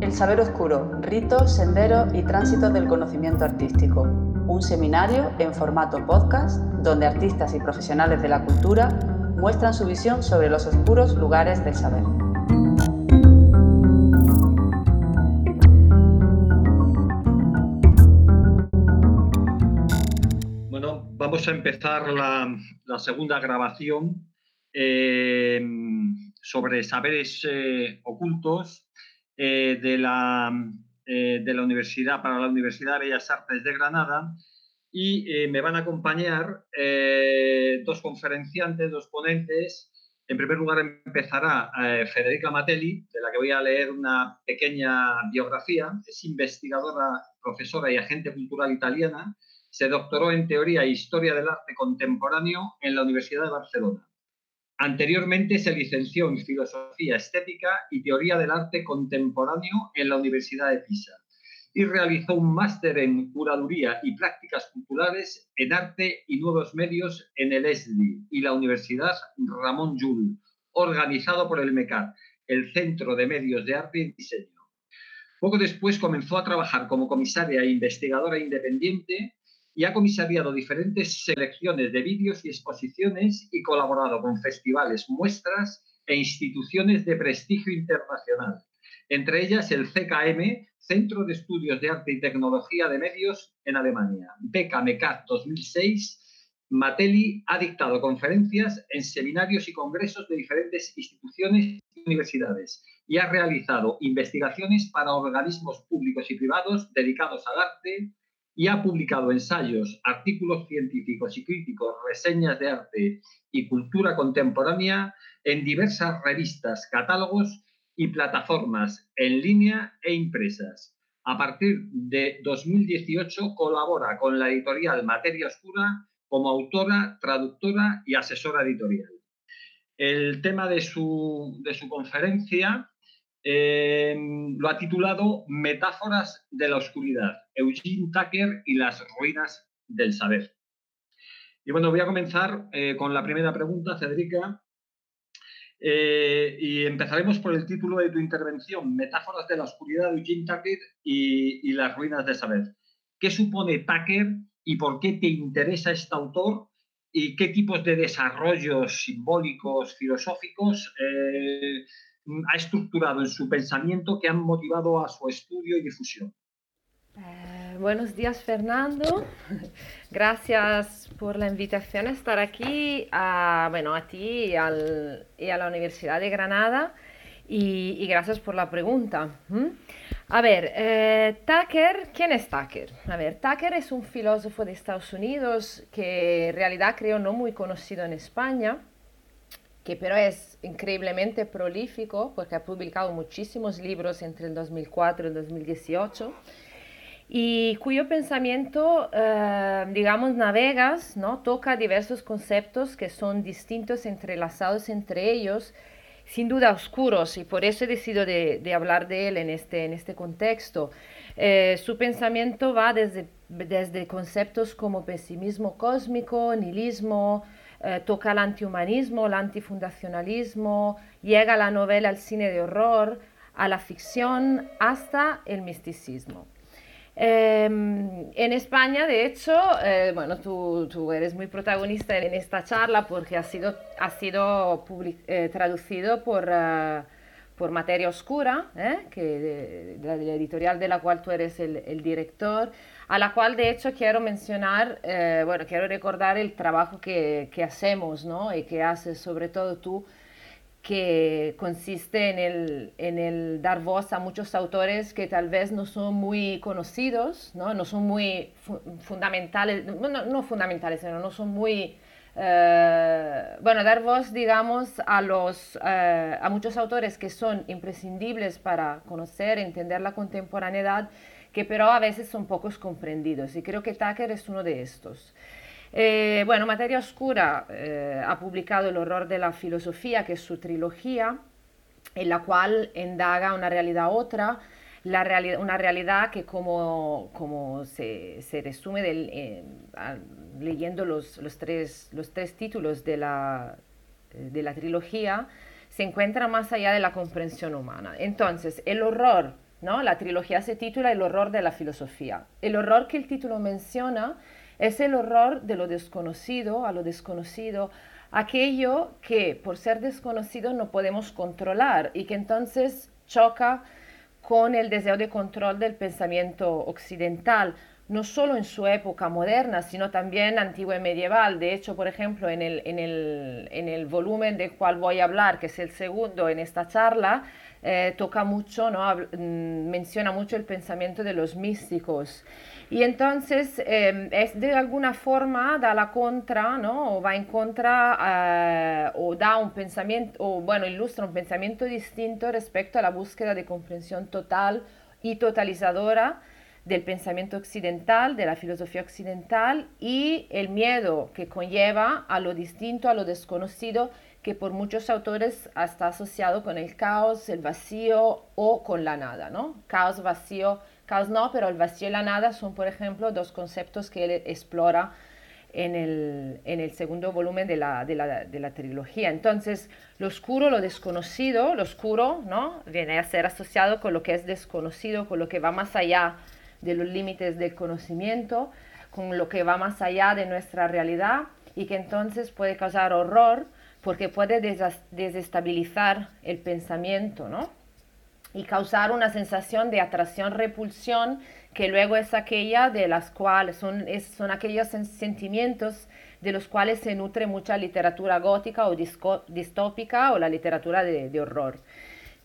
El saber oscuro, rito, sendero y tránsito del conocimiento artístico. Un seminario en formato podcast donde artistas y profesionales de la cultura muestran su visión sobre los oscuros lugares del saber. Vamos a empezar la, segunda grabación eh, sobre saberes eh, ocultos eh, de, la, de la Universidad para la Universidad de Bellas Artes de Granada y me van a acompañar dos conferenciantes, dos ponentes. En primer lugar empezará Federica Matelli, de la que voy a leer una pequeña biografía. Es investigadora, profesora y agente cultural italiana. Se doctoró en Teoría e Historia del Arte Contemporáneo en la Universidad de Barcelona. Anteriormente se licenció en Filosofía Estética y Teoría del Arte Contemporáneo en la Universidad de Pisa y realizó un máster en curaduría y prácticas culturales en arte y nuevos medios en el ESDI y la Universidad Ramón Llull, organizado por el MECAT, el Centro de Medios de Arte y Diseño. Poco después comenzó a trabajar como comisaria e investigadora independiente y ha comisariado diferentes selecciones de vídeos y exposiciones y colaborado con festivales, muestras e instituciones de prestigio internacional, entre ellas el CKM, Centro de Estudios de Arte y Tecnología de Medios en Alemania. Beca MECAT 2006. Matelli ha dictado conferencias en seminarios y congresos de diferentes instituciones y universidades y ha realizado investigaciones para organismos públicos y privados dedicados al arte y ha publicado ensayos, artículos científicos y críticos, reseñas de arte y cultura contemporánea en diversas revistas, catálogos y plataformas en línea e impresas. A partir de 2018 colabora con la editorial Materia Oscura como autora, traductora y asesora editorial. El tema de su, conferencia eh, lo ha titulado Metáforas de la Oscuridad, Eugene Tucker y las ruinas del saber. Y bueno, voy a comenzar eh, con la primera pregunta, Cedrica, eh, y empezaremos por el título de tu intervención, Metáforas de la Oscuridad de Eugene Tucker y, las ruinas de saber. ¿Qué supone Tucker y por qué te interesa este autor? ¿Y qué tipos de desarrollos simbólicos, filosóficos eh, ha estructurado en su pensamiento que han motivado a su estudio y difusión? Eh, buenos días, Fernando. Gracias por la invitación a estar aquí, a, bueno, a ti y, a la Universidad de Granada. Y, gracias por la pregunta. A ver, eh, Tucker, ¿quién es Tucker? A ver, Tucker es un filósofo de Estados Unidos que en realidad creo no muy conocido en España, que pero es increíblemente prolífico porque ha publicado muchísimos libros entre el 2004 y el 2018 y cuyo pensamiento, eh, digamos, navegas, ¿no? toca diversos conceptos que son distintos, entrelazados entre ellos, sin duda oscuros, y por eso he decidido de, hablar de él en este, en este contexto. Eh, su pensamiento va desde, desde conceptos como pesimismo cósmico, nihilismo, eh, toca el antihumanismo, el antifundacionalismo, llega la novela al cine de horror, a la ficción, hasta el misticismo. Em, en España, de hecho, eh, bueno, tú, tú, eres muy protagonista en esta charla porque ha sido, ha sido eh, traducido por, uh, por Materia Oscura, ¿eh? que de, de, la editorial de la cual tú eres el, el, director, a la cual de hecho quiero mencionar, bueno, quiero recordar el trabajo que, que hacemos, ¿no? Y que haces sobre todo tú que consiste en el, en el, dar voz a muchos autores que tal vez no son muy conocidos, no, no son muy fundamentales, no, no, fundamentales, sino no son muy... Eh, bueno, dar voz, digamos, a, los, eh, a muchos autores que son imprescindibles para conocer, entender la contemporaneidad, que pero a veces son pocos comprendidos. Y creo que Tucker es uno de estos. Eh, bueno, Materia Oscura eh, ha publicado El horror de la filosofía, que es su trilogía, en la cual indaga una realidad otra, una realidad que como, se, resume del, leyendo los, los, tres, los tres títulos de la, de la trilogía, se encuentra más allá de la comprensión humana. Entonces, el horror, ¿no? La trilogía se titula El horror de la filosofía. El horror que el título menciona es el horror de lo desconocido a lo desconocido, aquello que por ser desconocido no podemos controlar y que entonces choca con el deseo de control del pensamiento occidental, no solo en su época moderna, sino también antigua y medieval. De hecho, por ejemplo, en el, en el, en el volumen del cual voy a hablar, que es el segundo en esta charla, eh, toca mucho, ¿no? Mm, menciona mucho el pensamiento de los místicos. Y entonces em, es de alguna forma da la contra, ¿no? O va en contra eh, o da un pensamiento, o bueno, ilustra un pensamiento distinto respecto a la búsqueda de comprensión total y totalizadora del pensamiento occidental, de la filosofía occidental y el miedo que conlleva a lo distinto, a lo desconocido, que por muchos autores está asociado con el caos, el vacío o con la nada, ¿no? Caos, vacío, Caos no, pero el vacío y la nada son, por ejemplo, dos conceptos que él explora en el, en el segundo volumen de la, de, la, de la, trilogía. Entonces, lo oscuro, lo desconocido, lo oscuro, ¿no? Viene a ser asociado con lo que es desconocido, con lo que va más allá de los límites del conocimiento, con lo que va más allá de nuestra realidad y que entonces puede causar horror porque puede desestabilizar el pensamiento, ¿no? y causar una sensación de atracción-repulsión que luego es aquella de las cuales son, son aquellos sentimientos de los cuales se nutre mucha literatura gótica o distópica o la literatura de, de, horror.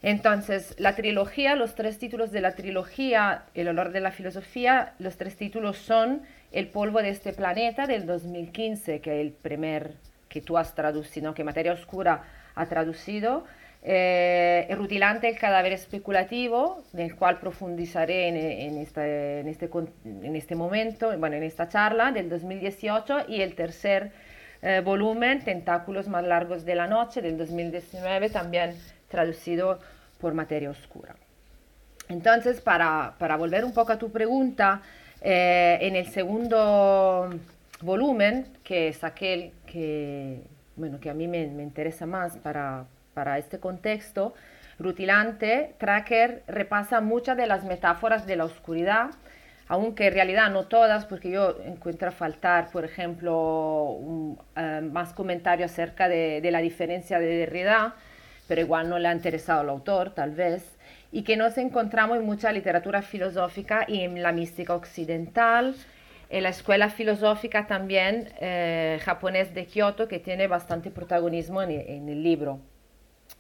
Entonces, la trilogía, los tres títulos de la trilogía, El olor de la filosofía, los tres títulos son El polvo de este planeta del 2015, que es el primer que tú has traducido, que Materia Oscura ha traducido, eh, rutilante, el cadáver especulativo, del cual profundizaré este, en, este, momento, bueno, en esta charla del 2018, y el tercer eh, volumen, Tentáculos más largos de la noche, del 2019, también traducido por Materia Oscura. Entonces, para, para volver un poco a tu pregunta, eh, en el segundo volumen, que es aquel que, bueno, que a mí me, me interesa más para, para este contexto, rutilante, Tracker repasa muchas de las metáforas de la oscuridad, aunque en realidad no todas, porque yo encuentro faltar, por ejemplo, eh, más comentarios acerca de, la diferencia de Derrida, pero igual no le ha interesado al autor, tal vez, y que nos encontramos en mucha literatura filosófica y en la mística occidental, en la escuela filosófica también eh, de Kioto, que tiene bastante protagonismo en el libro.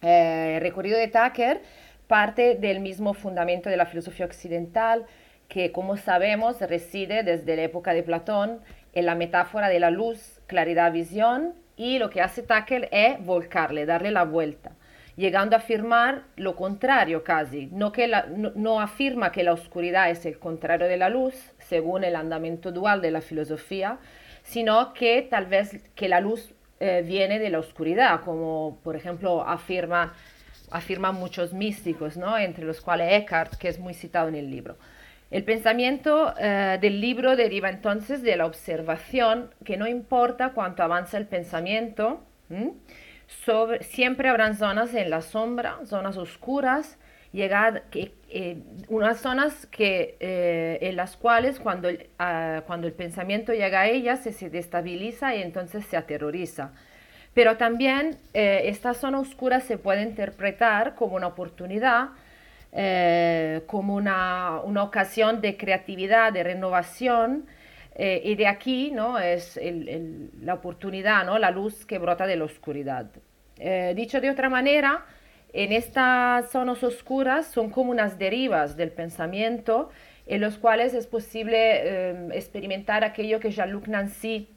Eh, el recorrido de Tucker parte del mismo fundamento de la filosofía occidental, que como sabemos reside desde la época de Platón en la metáfora de la luz, claridad, visión, y lo que hace Tucker es volcarle, darle la vuelta, llegando a afirmar lo contrario casi, no, que no, afirma que la oscuridad es el contrario de la luz, según el andamiento dual de la filosofía, sino que tal vez que la luz eh, viene de la oscuridad, como por ejemplo afirma, afirman muchos místicos, ¿no? entre los cuales Eckhart, que es muy citado en el libro. El pensamiento eh, del libro deriva entonces de la observación que no importa cuánto avanza el pensamiento, sobre, siempre habrán zonas en la sombra, zonas oscuras, llegar, eh, unas zonas que, en las cuales cuando, ah, cuando el pensamiento llega a ellas se, se destabiliza y entonces se aterroriza. Pero también eh, esta zona oscura se puede interpretar como una oportunidad, eh, como una, una, ocasión de creatividad, de renovación, eh, y de aquí ¿no? es el, la oportunidad, ¿no? la luz que brota de la oscuridad. dicho de otra manera, en estas zonas oscuras son como unas derivas del pensamiento en los cuales es posible experimentar aquello que Jean-Luc Nancy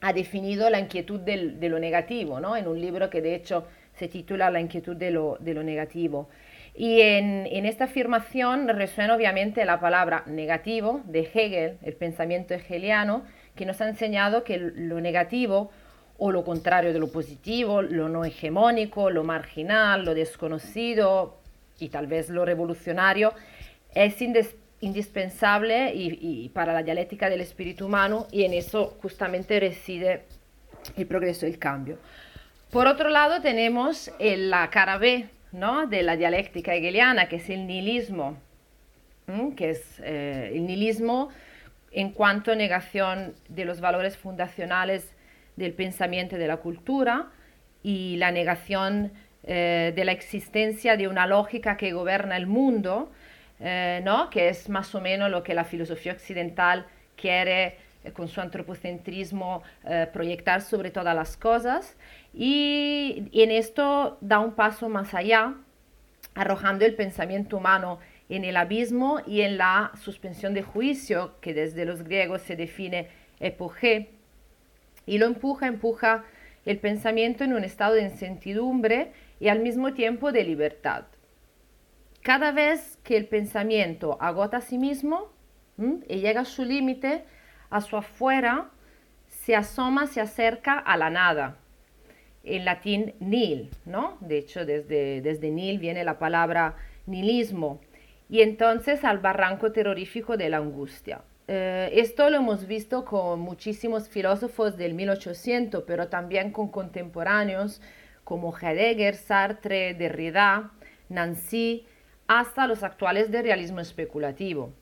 ha definido la inquietud de lo negativo, ¿no? en un libro que de hecho se titula La inquietud de lo, negativo. Y en, esta afirmación resuena obviamente la palabra negativo de Hegel, el pensamiento hegeliano, que nos ha enseñado que lo negativo o lo contrario de lo positivo, lo no hegemónico, lo marginal, lo desconocido y tal vez lo revolucionario, es indispensable y, para la dialéctica del espíritu humano y en eso justamente reside el progreso y el cambio. Por otro lado tenemos la cara B ¿no? de la dialéctica hegeliana, que es el nihilismo, que es eh, el nihilismo en cuanto a negación de los valores fundacionales del pensamiento y de la cultura y la negación eh, de la existencia de una lógica que gobierna el mundo, eh, ¿no? que es más o menos lo que la filosofía occidental quiere con su antropocentrismo proyectar sobre todas las cosas. Y, en esto da un paso más allá, arrojando el pensamiento humano en el abismo y en la suspensión de juicio, que desde los griegos se define epogé, y lo empuja, empuja el pensamiento en un estado de incertidumbre y al mismo tiempo de libertad. Cada vez que el pensamiento agota a sí mismo y llega a su límite, a su afuera, se asoma, se acerca a la nada. En latín nil, ¿no? De hecho, desde, desde nil viene la palabra nihilismo. Y entonces al barranco terrorífico de la angustia. Eh, esto lo hemos visto con muchísimos filósofos del 1800, pero también con contemporáneos como Heidegger, Sartre, Derrida, Nancy, hasta los actuales del realismo especulativo.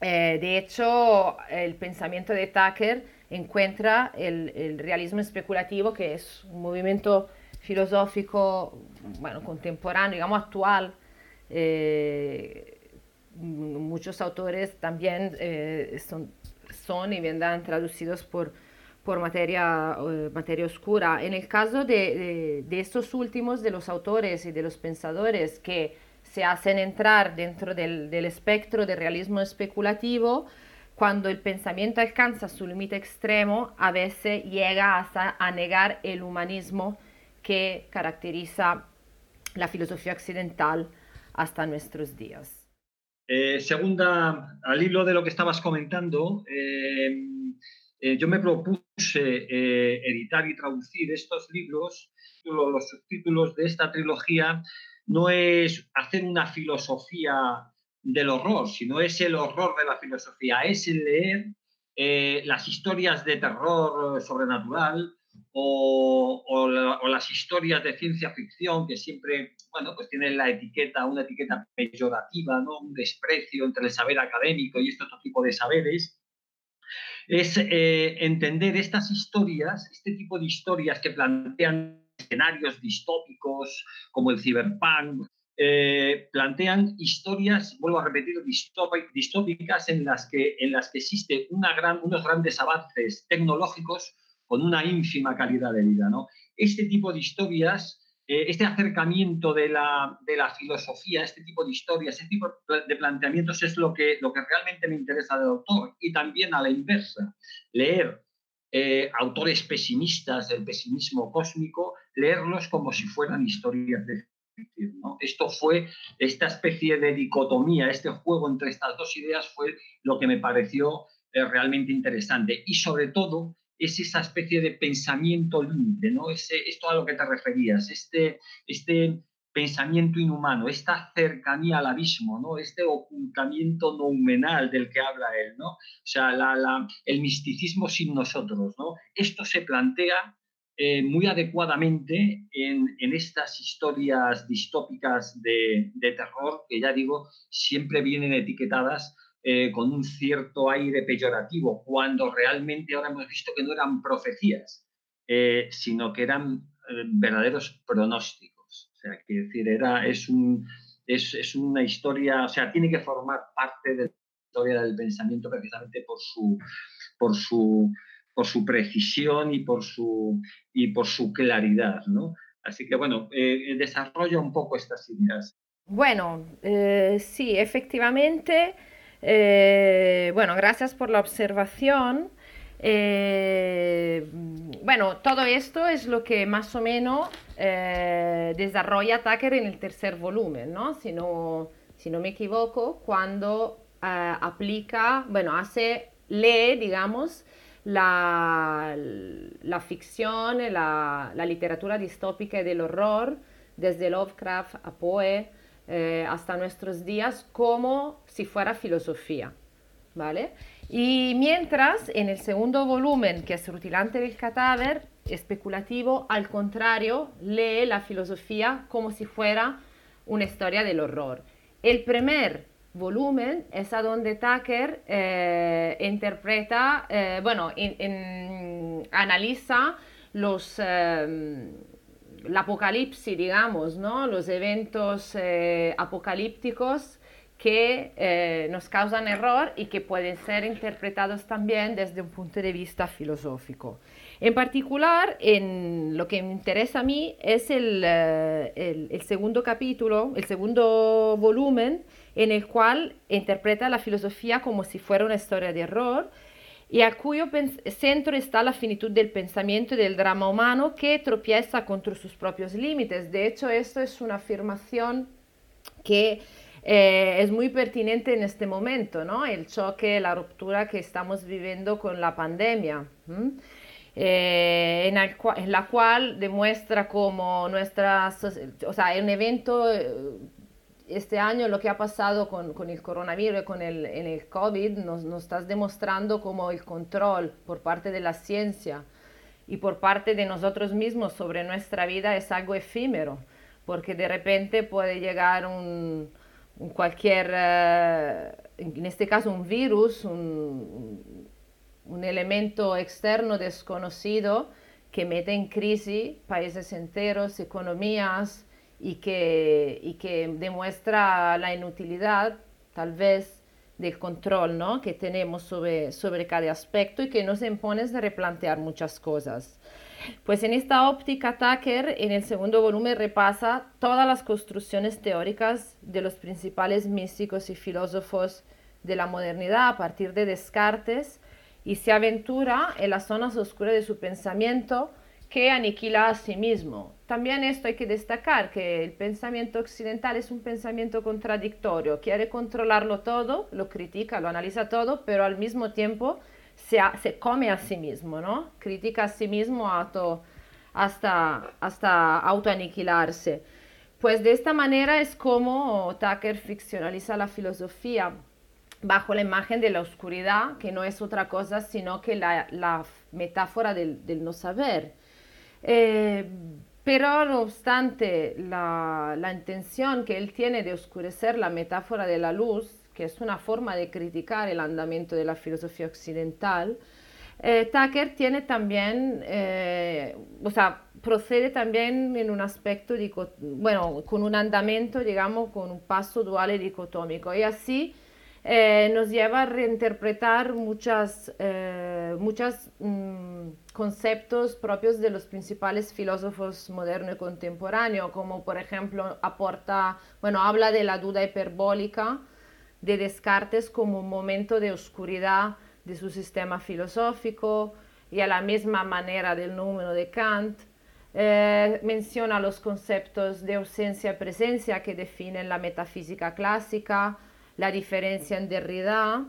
Eh, de hecho, el pensamiento de Tucker encuentra el, realismo especulativo, que es un movimiento filosófico bueno, contemporáneo, digamos actual, eh, muchos autores también eh, son, son, y vendrán traducidos por, por materia, eh, materia oscura. En el caso de, de, estos últimos, de los autores y de los pensadores que se hacen entrar dentro del, del espectro del realismo especulativo, cuando el pensamiento alcanza su límite extremo, a veces llega hasta a negar el humanismo que caracteriza la filosofía occidental hasta nuestros días. Eh, segunda, al hilo de lo que estabas comentando, eh, eh, yo me propuse editar y traducir estos libros, los subtítulos de esta trilogía, no es hacer una filosofía del horror, sino es el horror de la filosofía, es el leer las historias de terror sobrenatural, o, las historias de ciencia ficción que siempre, bueno, pues tienen la etiqueta, una etiqueta peyorativa, ¿no? Un desprecio entre el saber académico y este otro tipo de saberes, es eh, entender estas historias, este tipo de historias que plantean escenarios distópicos como el cyberpunk, eh, plantean historias, vuelvo a repetir, distópicas en las que, en las que existe una gran, unos grandes avances tecnológicos con una ínfima calidad de vida. ¿no? Este tipo de historias, eh, este acercamiento de la, de la, filosofía, este tipo de historias, este tipo de planteamientos es lo que, lo que realmente me interesa del autor. Y también a la inversa, leer eh, autores pesimistas del pesimismo cósmico, leerlos como si fueran historias de. Esto fue esta especie de dicotomía, este juego entre estas dos ideas fue lo que me pareció eh, realmente interesante. Y sobre todo, es esa especie de pensamiento límite, ¿no? Ese, esto a lo que te referías, este, este pensamiento inhumano, esta cercanía al abismo, ¿no? Este ocultamiento noumenal del que habla él, ¿no? O sea, la, el misticismo sin nosotros, ¿no? Esto se plantea eh, muy adecuadamente en, en, estas historias distópicas de, de terror que ya digo, siempre vienen etiquetadas eh, con un cierto aire peyorativo, cuando realmente ahora hemos visto que no eran profecías, eh, sino que eran eh, verdaderos pronósticos. O sea, que decir, era, es, un, es, es, una historia, o sea, tiene que formar parte de la historia del pensamiento precisamente por su, por su, por su precisión y por su, y por su claridad, ¿no? Así que, bueno, desarrolla un poco estas ideas. Bueno, sí, efectivamente. Eh, bueno, gracias por la observación. Eh, bueno, todo esto es lo que más o menos eh, desarrolla Tucker en el tercer volumen, ¿no? Si no, si no me equivoco, cuando aplica, bueno, hace, lee, digamos, la, la ficción, la, la literatura distópica y del horror, desde Lovecraft a Poe, eh, hasta nuestros días como si fuera filosofía. ¿Vale? Y mientras en el segundo volumen, que es Rutilante del cadáver, especulativo, al contrario, lee la filosofía como si fuera una historia del horror. El primer volumen es a donde Tucker eh, interpreta, eh, bueno, analiza los, eh, la apocalipsis, digamos, ¿no? los eventos apocalípticos que nos causan error y que pueden ser interpretados también desde un punto de vista filosófico. En particular, en lo que me interesa a mí es el, el segundo capítulo, el segundo volumen, en el cual interpreta la filosofía como si fuera una historia de error y a cuyo centro está la finitud del pensamiento y del drama humano que tropieza contra sus propios límites. De hecho, esto es una afirmación que eh, es muy pertinente en este momento, ¿no? El choque, la ruptura que estamos viviendo con la pandemia. Eh, en, en, la cual demuestra como nuestra, o sea, un evento eh, este año lo que ha pasado con, con el coronavirus y con el, en el COVID nos, nos está demostrando como el control por parte de la ciencia y por parte de nosotros mismos sobre nuestra vida es algo efímero, porque de repente puede llegar un, un cualquier, uh, en este caso un virus, un, un elemento externo desconocido que mete en crisis países enteros, economías, y que, y que demuestra la inutilidad tal vez del control ¿no? que tenemos sobre, sobre cada aspecto y que nos impone de replantear muchas cosas. Pues en esta óptica, Tucker en el segundo volumen repasa todas las construcciones teóricas de los principales místicos y filósofos de la modernidad a partir de Descartes y se aventura en las zonas oscuras de su pensamiento que aniquila a sí mismo. También esto hay que destacar, que el pensamiento occidental es un pensamiento contradictorio, quiere controlarlo todo, lo critica, lo analiza todo, pero al mismo tiempo se, se come a sí mismo, ¿no? Critica a sí mismo hasta, hasta autoaniquilarse. Pues de esta manera es como Tucker ficcionaliza la filosofía bajo la imagen de la oscuridad, que no es otra cosa sino que la, la metáfora del, del no saber eh, pero no obstante la, la, intención que él tiene de oscurecer la metáfora de la luz, que es una forma de criticar el andamiento de la filosofía occidental, eh, Tucker tiene también, eh, o sea, procede también en un aspecto, bueno, con un andamiento, digamos, con un paso dual y dicotómico. Y así eh, nos lleva a reinterpretar muchos eh, muchas, mm, conceptos propios de los principales filósofos modernos y contemporáneos, como por ejemplo aporta, bueno, habla de la duda hiperbólica de Descartes como un momento de oscuridad de su sistema filosófico y a la misma manera del número de Kant. Eh, menciona los conceptos de ausencia-presencia que definen la metafísica clásica, la diferencia en Derrida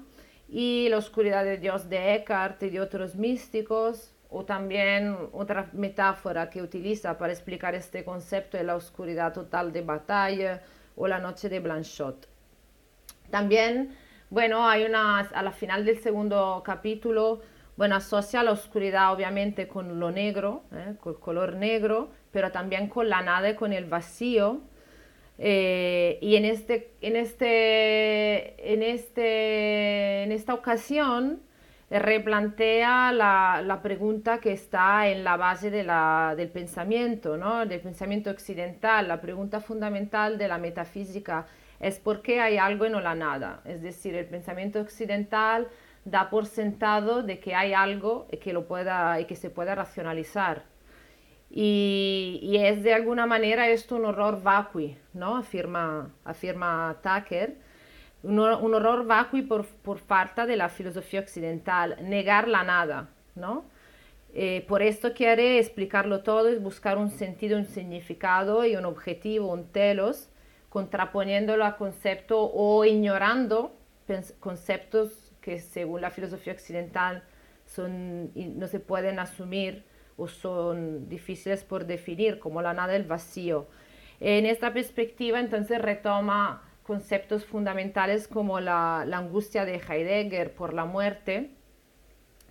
y la oscuridad de Dios de Eckhart y de otros místicos, o también otra metáfora que utiliza para explicar este concepto es la oscuridad total de Bataille o la noche de Blanchot. También, bueno, hay una, a la final del segundo capítulo, bueno, asocia la oscuridad obviamente con lo negro, ¿eh? con el color negro, pero también con la nada y con el vacío, eh, y en, este, en, este, en, este, en esta ocasión eh, replantea la, la, pregunta que está en la base de del pensamiento, ¿no? del pensamiento occidental. La pregunta fundamental de la metafísica es por qué hay algo y no la nada. Es decir, el pensamiento occidental da por sentado de que hay algo y que, lo pueda, y que se pueda racionalizar. Y, es de alguna manera esto un horror vacui, ¿no? Afirma, afirma Tucker. Un, horror vacui por, por, falta de la filosofía occidental, negar la nada, ¿no? Eh, por esto quiere explicarlo todo y buscar un sentido, un significado y un objetivo, un telos, contraponiéndolo a concepto o ignorando conceptos que según la filosofía occidental son, no se pueden asumir o son difíciles por definir, como la nada del vacío. En esta perspectiva, entonces, retoma conceptos fundamentales como la, angustia de Heidegger por la muerte,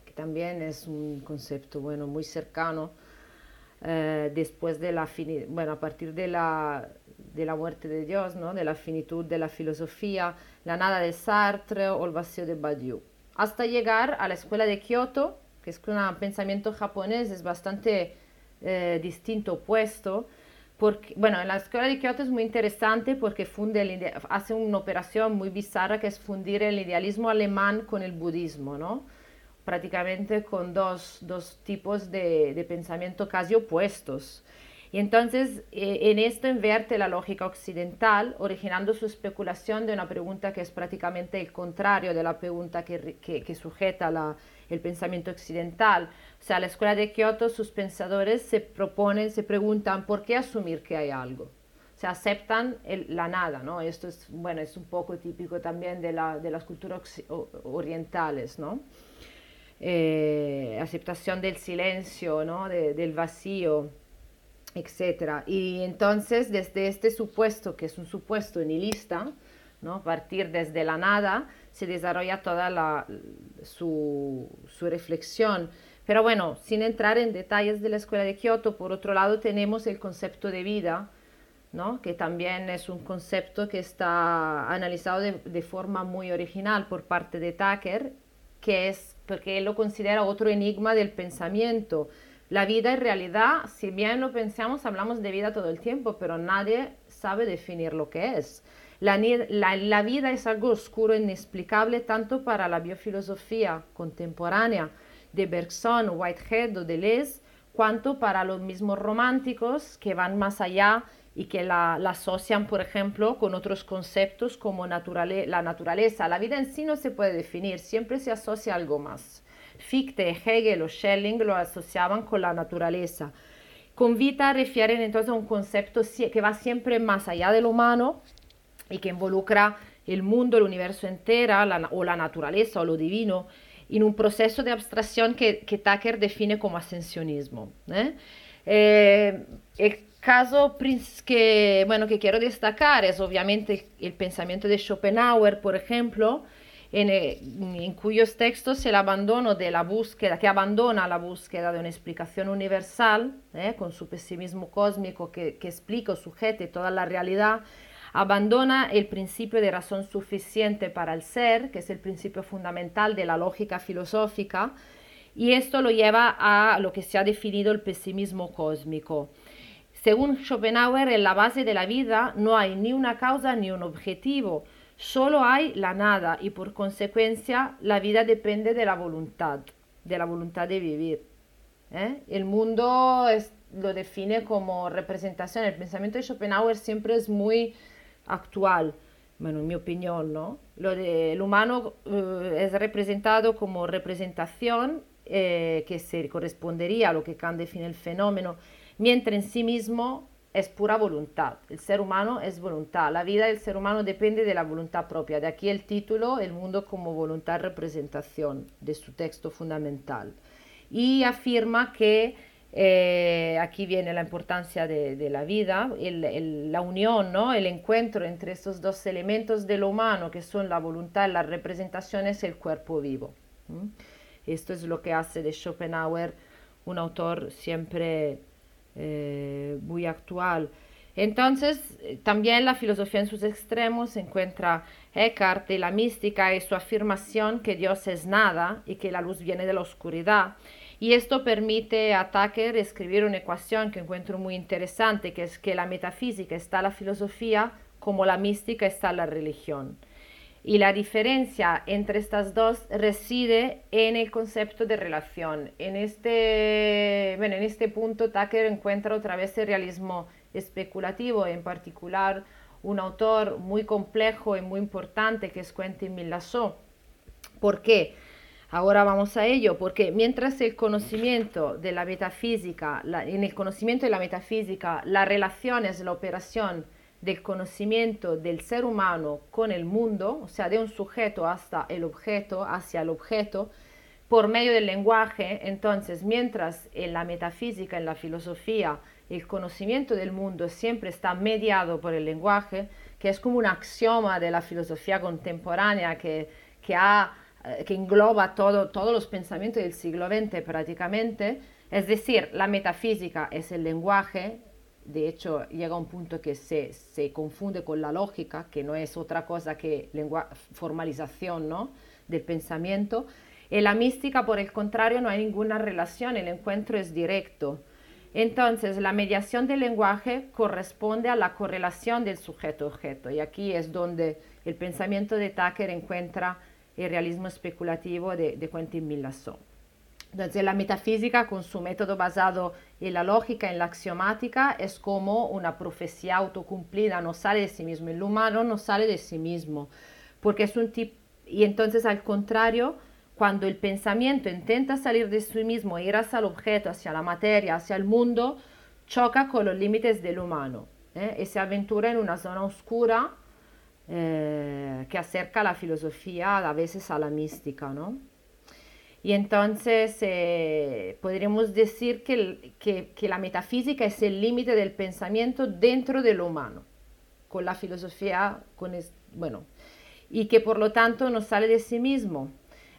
que también es un concepto bueno, muy cercano eh, después de la bueno, a partir de la, de la muerte de Dios, ¿no? de la finitud de la filosofía, la nada de Sartre o el vacío de Badiou, hasta llegar a la escuela de Kioto, que es un pensamiento japonés, es bastante eh, distinto, opuesto, porque, bueno, en la escuela de Kioto es muy interesante porque funde hace una operación muy bizarra que es fundir el idealismo alemán con el budismo, ¿no? Prácticamente con dos, dos tipos de, de, pensamiento casi opuestos. Y entonces eh, en esto invierte la lógica occidental, originando su especulación de una pregunta que es prácticamente el contrario de la pregunta que, que, que sujeta la, el pensamiento occidental. O sea, la escuela de Kioto, sus pensadores se proponen, se preguntan por qué asumir que hay algo. Se aceptan la nada, ¿no? Esto es, bueno, es un poco típico también de, la, de las culturas orientales, ¿no? Eh, aceptación del silencio, ¿no? del vacío, etc. Y entonces, desde este supuesto, que es un supuesto nihilista, ¿no? Partir desde la nada, se desarrolla toda la, su, su, reflexión. Pero bueno, sin entrar en detalles de la escuela de Kioto, por otro lado tenemos el concepto de vida, ¿no? que también es un concepto que está analizado de, de forma muy original por parte de Tucker, que es porque él lo considera otro enigma del pensamiento. La vida en realidad, si bien lo pensamos, hablamos de vida todo el tiempo, pero nadie sabe definir lo que es. La, vida es algo oscuro e inexplicable tanto para la biofilosofía contemporánea de Bergson, Whitehead o Deleuze, cuanto para los mismos románticos que van más allá y que la, asocian, por ejemplo, con otros conceptos como la naturaleza. La vida en sí no se puede definir, siempre se asocia a algo más. Fichte, Hegel o Schelling lo asociaban con la naturaleza. Con vida refieren entonces a un concepto que va siempre más allá del humano y que involucra el mundo, el universo entero, o la naturaleza o lo divino, en un proceso de abstracción que, que Tucker define como ascensionismo. ¿eh? Eh, el caso que, bueno, que quiero destacar es obviamente el pensamiento de Schopenhauer, por ejemplo, en, en, cuyos textos el abandono de la búsqueda, que abandona la búsqueda de una explicación universal, ¿eh? con su pesimismo cósmico que, que explica o sujete toda la realidad, abandona el principio de razón suficiente para el ser, que es el principio fundamental de la lógica filosófica, y esto lo lleva a lo que se ha definido el pesimismo cósmico. Según Schopenhauer, en la base de la vida no hay ni una causa ni un objetivo, solo hay la nada y por consecuencia la vida depende de la voluntad, de la voluntad de vivir. ¿eh? El mundo lo define como representación. El pensamiento de Schopenhauer siempre es muy actual, bueno, en mi opinión, ¿no? Lo del humano eh, es representado como representación eh, que se correspondería a lo que Kant define el fenómeno, mientras en sí mismo es pura voluntad. El ser humano es voluntad. La vida del ser humano depende de la voluntad propia. De aquí el título, El mundo como voluntad representación, de su texto fundamental. Y afirma que eh, aquí viene la importancia de, la vida, la unión, ¿no? el encuentro entre estos dos elementos de lo humano, que son la voluntad y la representación, es el cuerpo vivo. Esto es lo que hace de Schopenhauer un autor siempre eh, muy actual. Entonces, también la filosofía en sus extremos encuentra Eckhart y la mística y su afirmación que Dios es nada y que la luz viene de la oscuridad y esto permite a Tucker escribir una ecuación que encuentro muy interesante, que es que la metafísica está la filosofía como la mística está la religión. Y la diferencia entre estas dos reside en el concepto de relación. En este, bueno, en este punto Tucker encuentra otra vez el realismo especulativo, en particular un autor muy complejo y muy importante que es Quentin Milasot. ¿Por qué? Ahora vamos a ello, porque mientras el conocimiento de la metafísica, en el conocimiento de la metafísica, la relación es la operación del conocimiento del ser humano con el mundo, o sea, de un sujeto hasta el objeto, hacia el objeto, por medio del lenguaje. Entonces, mientras en la metafísica, en la filosofía, el conocimiento del mundo siempre está mediado por el lenguaje, que es como un axioma de la filosofía contemporánea que, que, eh, que engloba todo, todos los pensamientos del siglo XX prácticamente. Es decir, la metafísica es el lenguaje, de hecho llega a un punto que se, se confunde con la lógica, que no es otra cosa que formalización ¿no? del pensamiento. En la mística, por el contrario, no hay ninguna relación, el encuentro es directo. Entonces, la mediación del lenguaje corresponde a la correlación del sujeto-objeto, y aquí es donde el pensamiento de Tucker encuentra el realismo especulativo de, de Quentin Millasson. Entonces, la metafísica, con su método basado en la lógica, en la axiomática, es como una profecía autocumplida, no sale de sí mismo. El humano no sale de sí mismo, porque es un tipo. Y entonces, al contrario, cuando el pensamiento intenta salir de sí mismo, ir hacia el objeto, hacia la materia, hacia el mundo, choca con los límites del humano ¿eh? y se aventura en una zona oscura eh, que acerca la filosofía a veces a la mística, ¿no? Y entonces eh, podríamos decir que, que, la metafísica es el límite del pensamiento dentro de lo humano, con la filosofía, con bueno, y que por lo tanto no sale de sí mismo,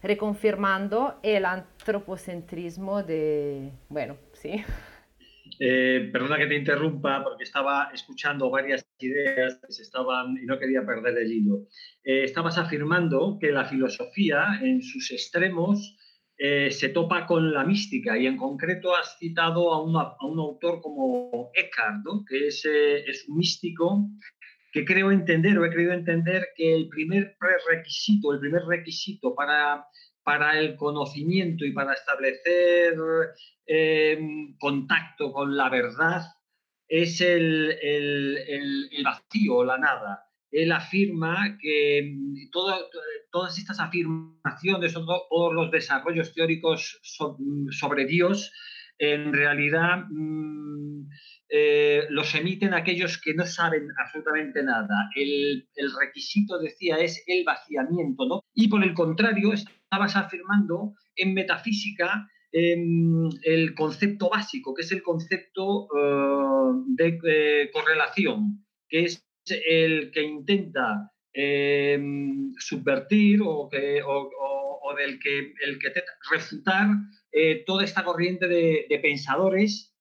reconfirmando el antropocentrismo de, bueno, sí. Eh, perdona que te interrumpa porque estaba escuchando varias ideas que se estaban y no quería perder el hilo. Eh, estabas afirmando que la filosofía en sus extremos eh, se topa con la mística y en concreto has citado a, a un autor como Eckhart, que es, es un místico que creo entender o he creído entender que el primer prerequisito, el primer requisito para, para el conocimiento y para establecer eh, contacto con la verdad es el, el, el, vacío, la nada. Él afirma que mm, todas estas afirmaciones, todos los desarrollos teóricos sobre Dios, en realidad mm, eh, los emiten aquellos que no saben absolutamente nada. El, requisito, decía, es el vaciamiento, ¿no? Y por el contrario, estabas afirmando en metafísica el concepto básico, que es el concepto eh, de eh, correlación, que es el que intenta em, subvertir o, que, del que, el que refutar toda esta corriente de, pensadores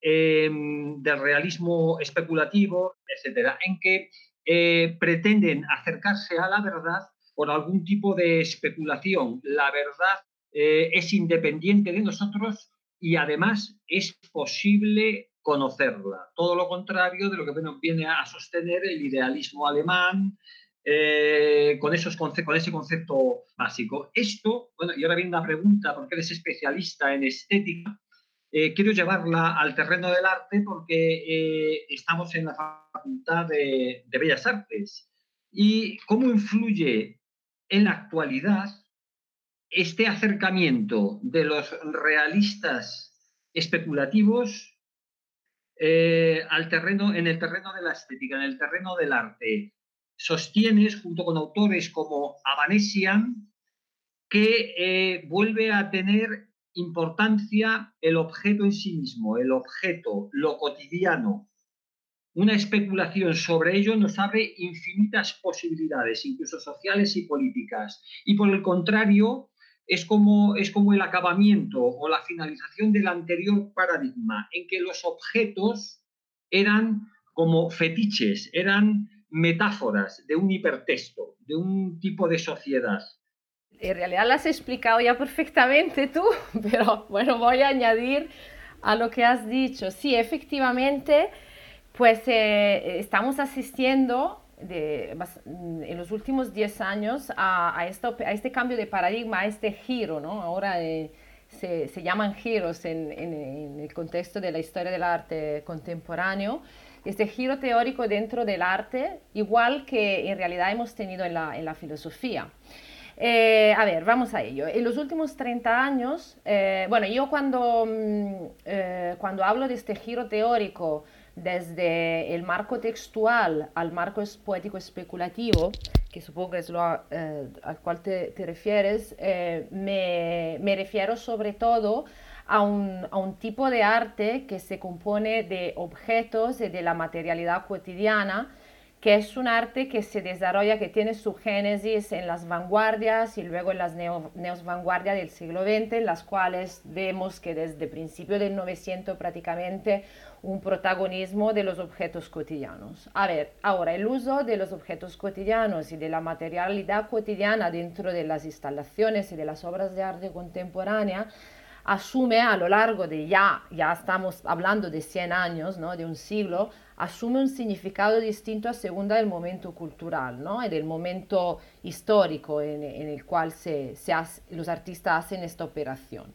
del realismo especulativo, etcétera, en que eh, pretenden acercarse a la verdad por algún tipo de especulación. La verdad eh, es independiente de nosotros y además es posible conocerla. Todo lo contrario de lo que viene a sostener el idealismo alemán, eh, con, esos con ese concepto básico. Esto, bueno, y ahora viene una pregunta, porque eres especialista en estética, eh, quiero llevarla al terreno del arte porque eh, estamos en la Facultad de, Bellas Artes. ¿Y cómo influye en la actualidad este acercamiento de los realistas especulativos eh, al terreno, en el terreno de la estética, en el terreno del arte? Sostienes, junto con autores como Avanesian, que vuelve a tener importancia el objeto en sí mismo, el objeto, lo cotidiano. Una especulación sobre ello nos abre infinitas posibilidades, incluso sociales y políticas. Y por el contrario, es como, es como el acabamiento o la finalización del anterior paradigma, en que los objetos eran como fetiches, eran metáforas de un hipertexto, de un tipo de sociedad en realidad las has explicado ya perfectamente tú, pero bueno, voy a añadir a lo que has dicho. Sí, efectivamente, pues eh, estamos asistiendo en los últimos 10 años a, este cambio de paradigma, a este giro, ¿no? Ahora eh, se, llaman giros en, el contexto de la historia del arte contemporáneo. Este giro teórico dentro del arte, igual que en realidad hemos tenido en la, filosofía. Eh, a ver, vamos a ello. En los últimos 30 años, eh, bueno, yo cuando, mm, eh, cuando hablo de este giro teórico desde el marco textual al marco poético especulativo, que supongo es lo eh, al cual te, refieres, eh, me, me, refiero sobre todo a un, a un, tipo de arte que se compone de objetos y de la materialidad cotidiana que es un arte que se desarrolla, que tiene su génesis en las vanguardias y luego en las neo, vanguardias del siglo XX, en las cuales vemos que desde principio del 900 prácticamente un protagonismo de los objetos cotidianos. A ver, ahora el uso de los objetos cotidianos y de la materialidad cotidiana dentro de las instalaciones y de las obras de arte contemporánea asume a lo largo de ya, ya estamos hablando de 100 años, ¿no? de un siglo, asume un significado distinto a segunda del momento cultural ¿no? y del momento histórico en, el cual se, los artistas hacen esta operación.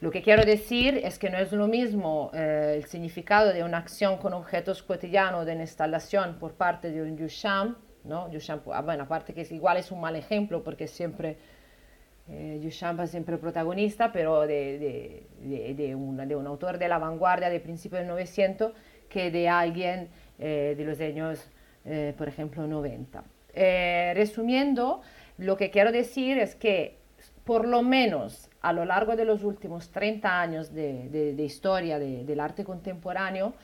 Lo que quiero decir es que no es lo mismo eh, el significado de una acción con objetos cotidianos de una instalación por parte de un Duchamp, ¿no? Duchamp, ah, bueno, aparte que igual es un mal ejemplo porque siempre eh, Duchamp es siempre protagonista, pero de, de, de, un, de un autor de la vanguardia de principio del 900 que de alguien eh, de los años, eh, por ejemplo, 90. Eh, resumiendo, lo que quiero decir es que por lo menos a lo largo de los últimos 30 años de, historia del arte contemporáneo,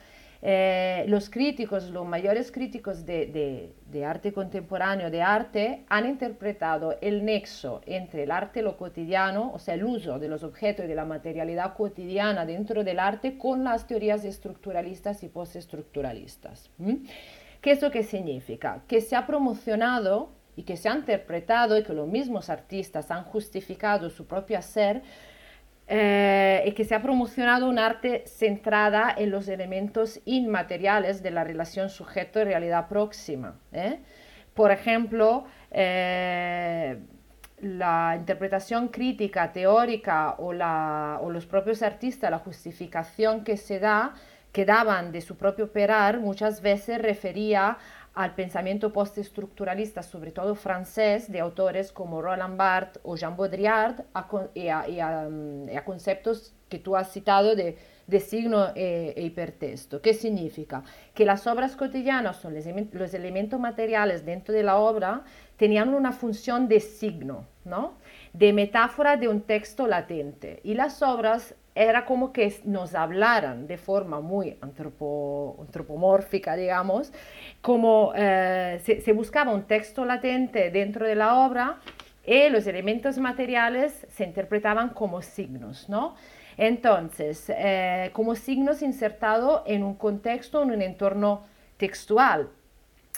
eh, los críticos, los mayores críticos de, arte contemporáneo, de arte, han interpretado el nexo entre el arte y lo cotidiano, o sea, el uso de los objetos y de la materialidad cotidiana dentro del arte con las teorías estructuralistas y postestructuralistas. ¿Qué es lo que significa? Que se ha promocionado y que se ha interpretado y que los mismos artistas han justificado su propio hacer eh, y que se ha promocionado un arte centrada en los elementos inmateriales de la relación sujeto y realidad próxima. ¿eh? Por ejemplo, eh, la interpretación crítica, teórica o, la, o, los propios artistas, la justificación que se da, que daban de su propio operar, muchas veces refería al pensamiento postestructuralista, sobre todo francés, de autores como Roland Barthes o Jean Baudrillard, y, a, mm, conceptos que tú has citado de, de signo e, e, hipertexto. ¿Qué significa? Que las obras cotidianas, son los, elementos materiales dentro de la obra, tenían una función de signo, ¿no? de metáfora de un texto latente. Y las obras era como que nos hablaran de forma muy antropomórfica, digamos, como eh, se, buscaba un texto latente dentro de la obra y los elementos materiales se interpretaban como signos, ¿no? Entonces, eh, como signos insertados en un contexto, en un entorno textual.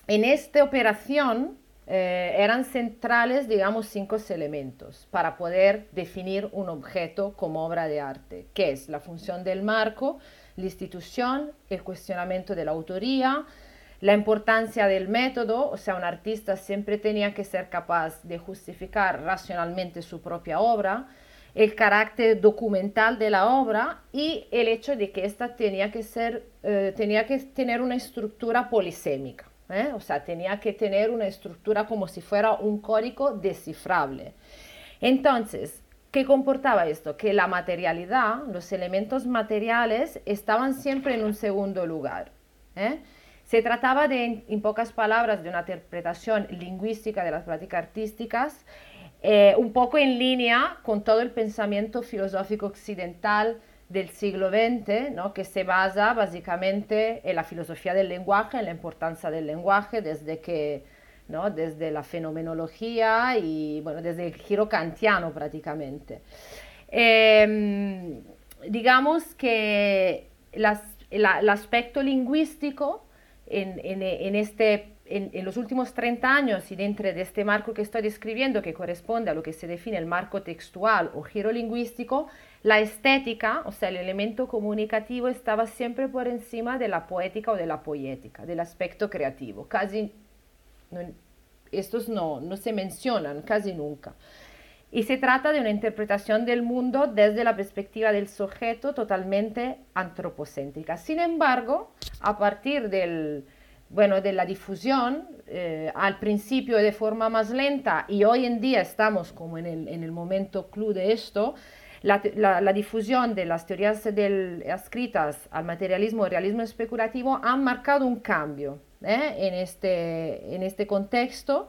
En esta operación, eh, eran centrales, digamos, cinco elementos para poder definir un objeto como obra de arte, que es la función del marco, la institución, el cuestionamiento de la autoría, la importancia del método, o sea, un artista siempre tenía que ser capaz de justificar racionalmente su propia obra, el carácter documental de la obra y el hecho de que ésta tenía que, ser, eh, tenía que tener una estructura polisémica. ¿Eh? o sea, tenía que tener una estructura como si fuera un código descifrable. Entonces, ¿qué comportaba esto? Que la materialidad, los elementos materiales estaban siempre en un segundo lugar. ¿eh? Se trataba en pocas palabras, de una interpretación lingüística de las prácticas artísticas, eh, un poco en línea con todo el pensamiento filosófico occidental del siglo XX, ¿no? que se basa básicamente en la filosofía del lenguaje, en la importancia del lenguaje, desde que ¿no? desde la fenomenología y bueno, desde el giro kantiano prácticamente. Em, digamos que el aspecto lingüístico en, en, en este en, los últimos 30 años y dentro de este marco que estoy describiendo, que corresponde a lo que se define el marco textual o giro lingüístico, la estética, o sea, el elemento comunicativo, estaba siempre por encima de la poética o de la poética, del aspecto creativo. Casi, estos no, no se mencionan casi nunca. Y se trata de una interpretación del mundo desde la perspectiva del sujeto totalmente antropocéntrica. Sin embargo, a partir del, bueno, de la difusión, eh, al principio de forma más lenta y hoy en día estamos como en el, en el momento club de esto, la, la, difusión de las teorías del, escritas al materialismo y realismo especulativo han marcado un cambio ¿eh? en, este, en este contexto.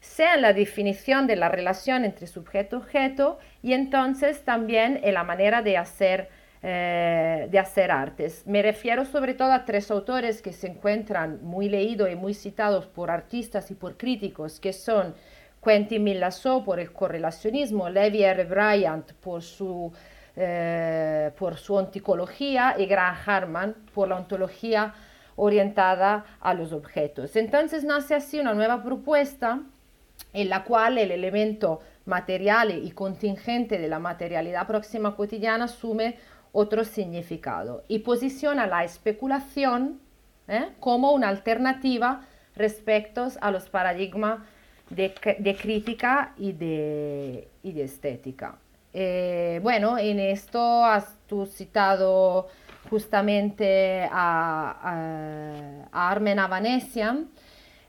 sea en la definición de la relación entre sujeto-objeto y entonces también en la manera de hacer, eh, de hacer artes. Me refiero sobre todo a tres autores que se encuentran muy leídos y muy citados por artistas y por críticos, que son Quentin Millassau por el correlacionismo, Levi R. Bryant por su, eh, por su onticología y Graham Harman por la ontología orientada a los objetos. Entonces nace así una nueva propuesta en la cual el elemento material y contingente de la materialidad próxima cotidiana asume otro significado y posiciona la especulación ¿eh? como una alternativa respecto a los paradigmas de, crítica y de, estética. Eh, bueno, en esto has tú citado justamente a, a, Armen Avanesian.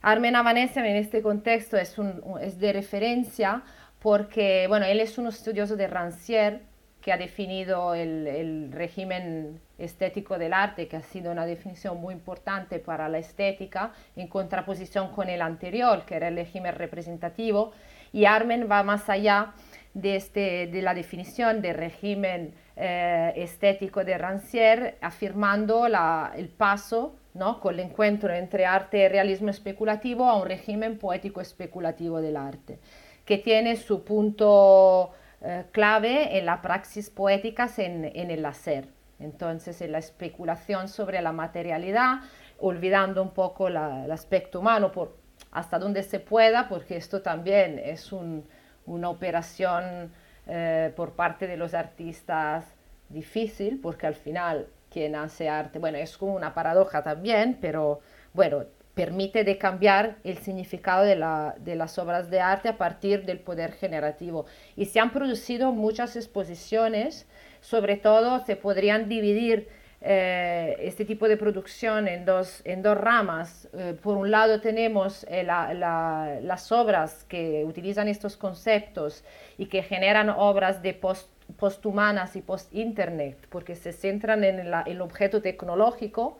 Armen Avanesian en este contexto es, un, es de referencia porque, bueno, él es un estudioso de Rancière que ha definido el, el, régimen estético del arte, que ha sido una definición muy importante para la estética, en contraposición con el anterior, que era el régimen representativo, y Armen va más allá de, este, la definición de régimen eh, estético de Rancière, afirmando el paso ¿no? con el encuentro entre arte y realismo especulativo a un régimen poético especulativo del arte, que tiene su punto eh, clave en la praxis poética en el hacer. Entonces, en la especulación sobre la materialidad, olvidando un poco el aspecto humano por, hasta donde se pueda, porque esto también es un, una operación eh, por parte de los artistas difícil, porque al final quien hace arte, bueno, es como una paradoja también, pero bueno, permite de cambiar el significado de, la, de, las obras de arte a partir del poder generativo. Y se han producido muchas exposiciones, sobre todo se podrían dividir eh, este tipo de producción en dos, en dos ramas. Eh, por un lado tenemos eh, las obras que utilizan estos conceptos y que generan obras de post, posthumanas y post-internet, porque se centran en el objeto tecnológico,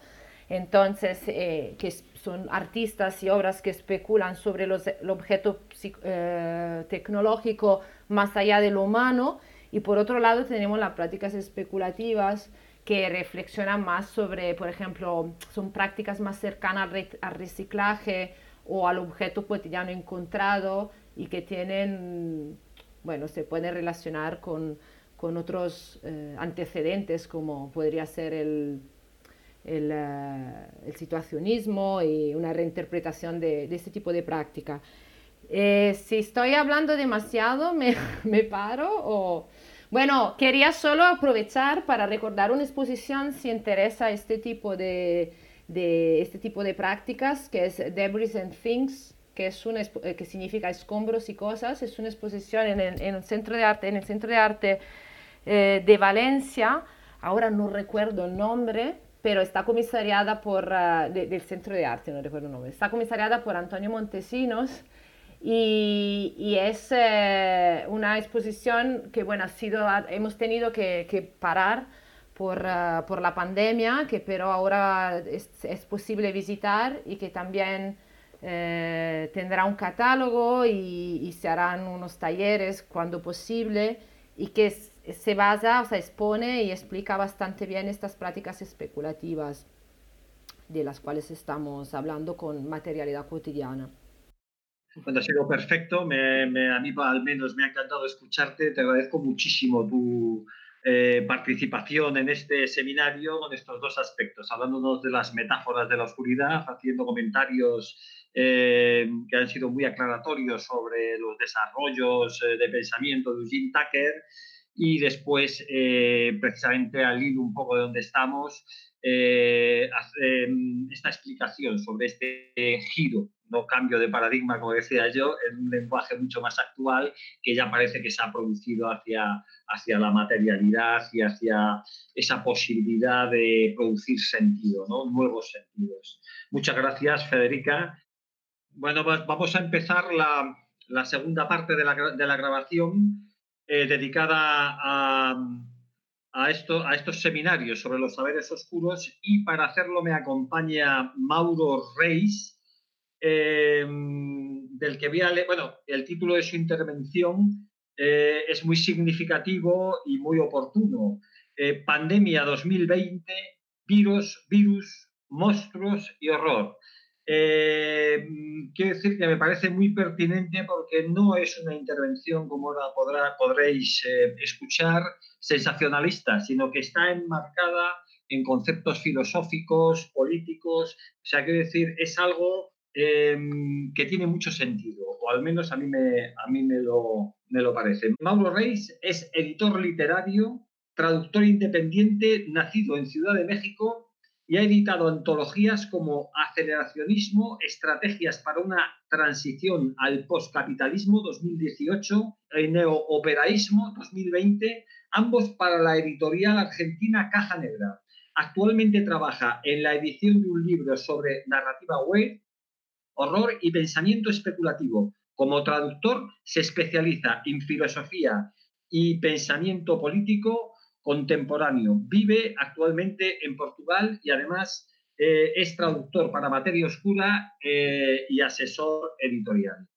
entonces que son artistas y obras que especulan sobre los, el objeto tecnológico más allá de lo humano. Y por otro lado tenemos las prácticas especulativas, que reflexionan más sobre, por ejemplo, son prácticas más cercanas al, reciclaje o al objeto cotidiano encontrado y que tienen, bueno, se pueden relacionar con, con otros eh, antecedentes como podría ser el, el, eh, el, situacionismo y una reinterpretación de, de este tipo de práctica. Eh, si estoy hablando demasiado, me, me paro o... Bueno, quería solo aprovechar para recordar una exposición si interesa este tipo de, de este tipo de prácticas, que es Debris and Things, que, es una, eh, que significa escombros y cosas. Es una exposición en el, en el centro de arte, en el centro de arte eh, de Valencia. Ahora no recuerdo el nombre, pero está comisariada por, uh, del centro de arte, no recuerdo el nombre. Está comisariada por Antonio Montesinos y, es eh, una exposición que, bueno, ha sido, hemos tenido que, parar por, eh, por, la pandemia, que pero ahora es, es posible visitar y que también eh, tendrá un catálogo y, y, se harán unos talleres cuando posible y que se basa, o sea, expone y explica bastante bien estas prácticas especulativas de las cuales estamos hablando con materialidad cotidiana. Cuando ha sido perfecto, me, a mí al menos me ha encantado escucharte, te agradezco muchísimo tu eh, participación en este seminario con estos dos aspectos, hablándonos de las metáforas de la oscuridad, haciendo comentarios eh, que han sido muy aclaratorios sobre los desarrollos eh, de pensamiento de Eugene Tucker. Y después, precisamente al hilo un poco de donde estamos, esta explicación sobre este giro no cambio de paradigma, como decía yo, en un lenguaje mucho más actual que ya parece que se ha producido hacia, hacia la materialidad y hacia esa posibilidad de producir sentido, ¿no? nuevos sentidos. Muchas gracias, Federica. Bueno, pues vamos a empezar la, la segunda parte de la, de la grabación eh, dedicada a, a, esto, a estos seminarios sobre los saberes oscuros y para hacerlo me acompaña Mauro Reis, del que voy a leer, bueno, el título de su intervención es muy significativo y muy oportuno. pandemia 2020, virus, virus, monstruos y horror. Eh, quiero decir que me parece muy pertinente porque no es una intervención, como podrá, podréis eh, escuchar, sensacionalista, sino que está enmarcada en conceptos filosóficos, políticos. O sea, quiero decir, es algo em, que tiene mucho sentido, o al menos a mí, me, a mí me, lo, me lo parece. Mauro Reis es editor literario, traductor independiente, nacido en Ciudad de México y ha editado antologías como Aceleracionismo, Estrategias para una transición al postcapitalismo 2018 y Neooperaísmo 2020, ambos para la editorial argentina Caja Negra. Actualmente trabaja en la edición de un libro sobre narrativa web, horror y pensamiento especulativo. Como traductor se especializa en filosofía y pensamiento político, contemporáneo. Vive actualmente en Portugal y además eh, es traductor para Materia Oscura eh, y asesor editorial.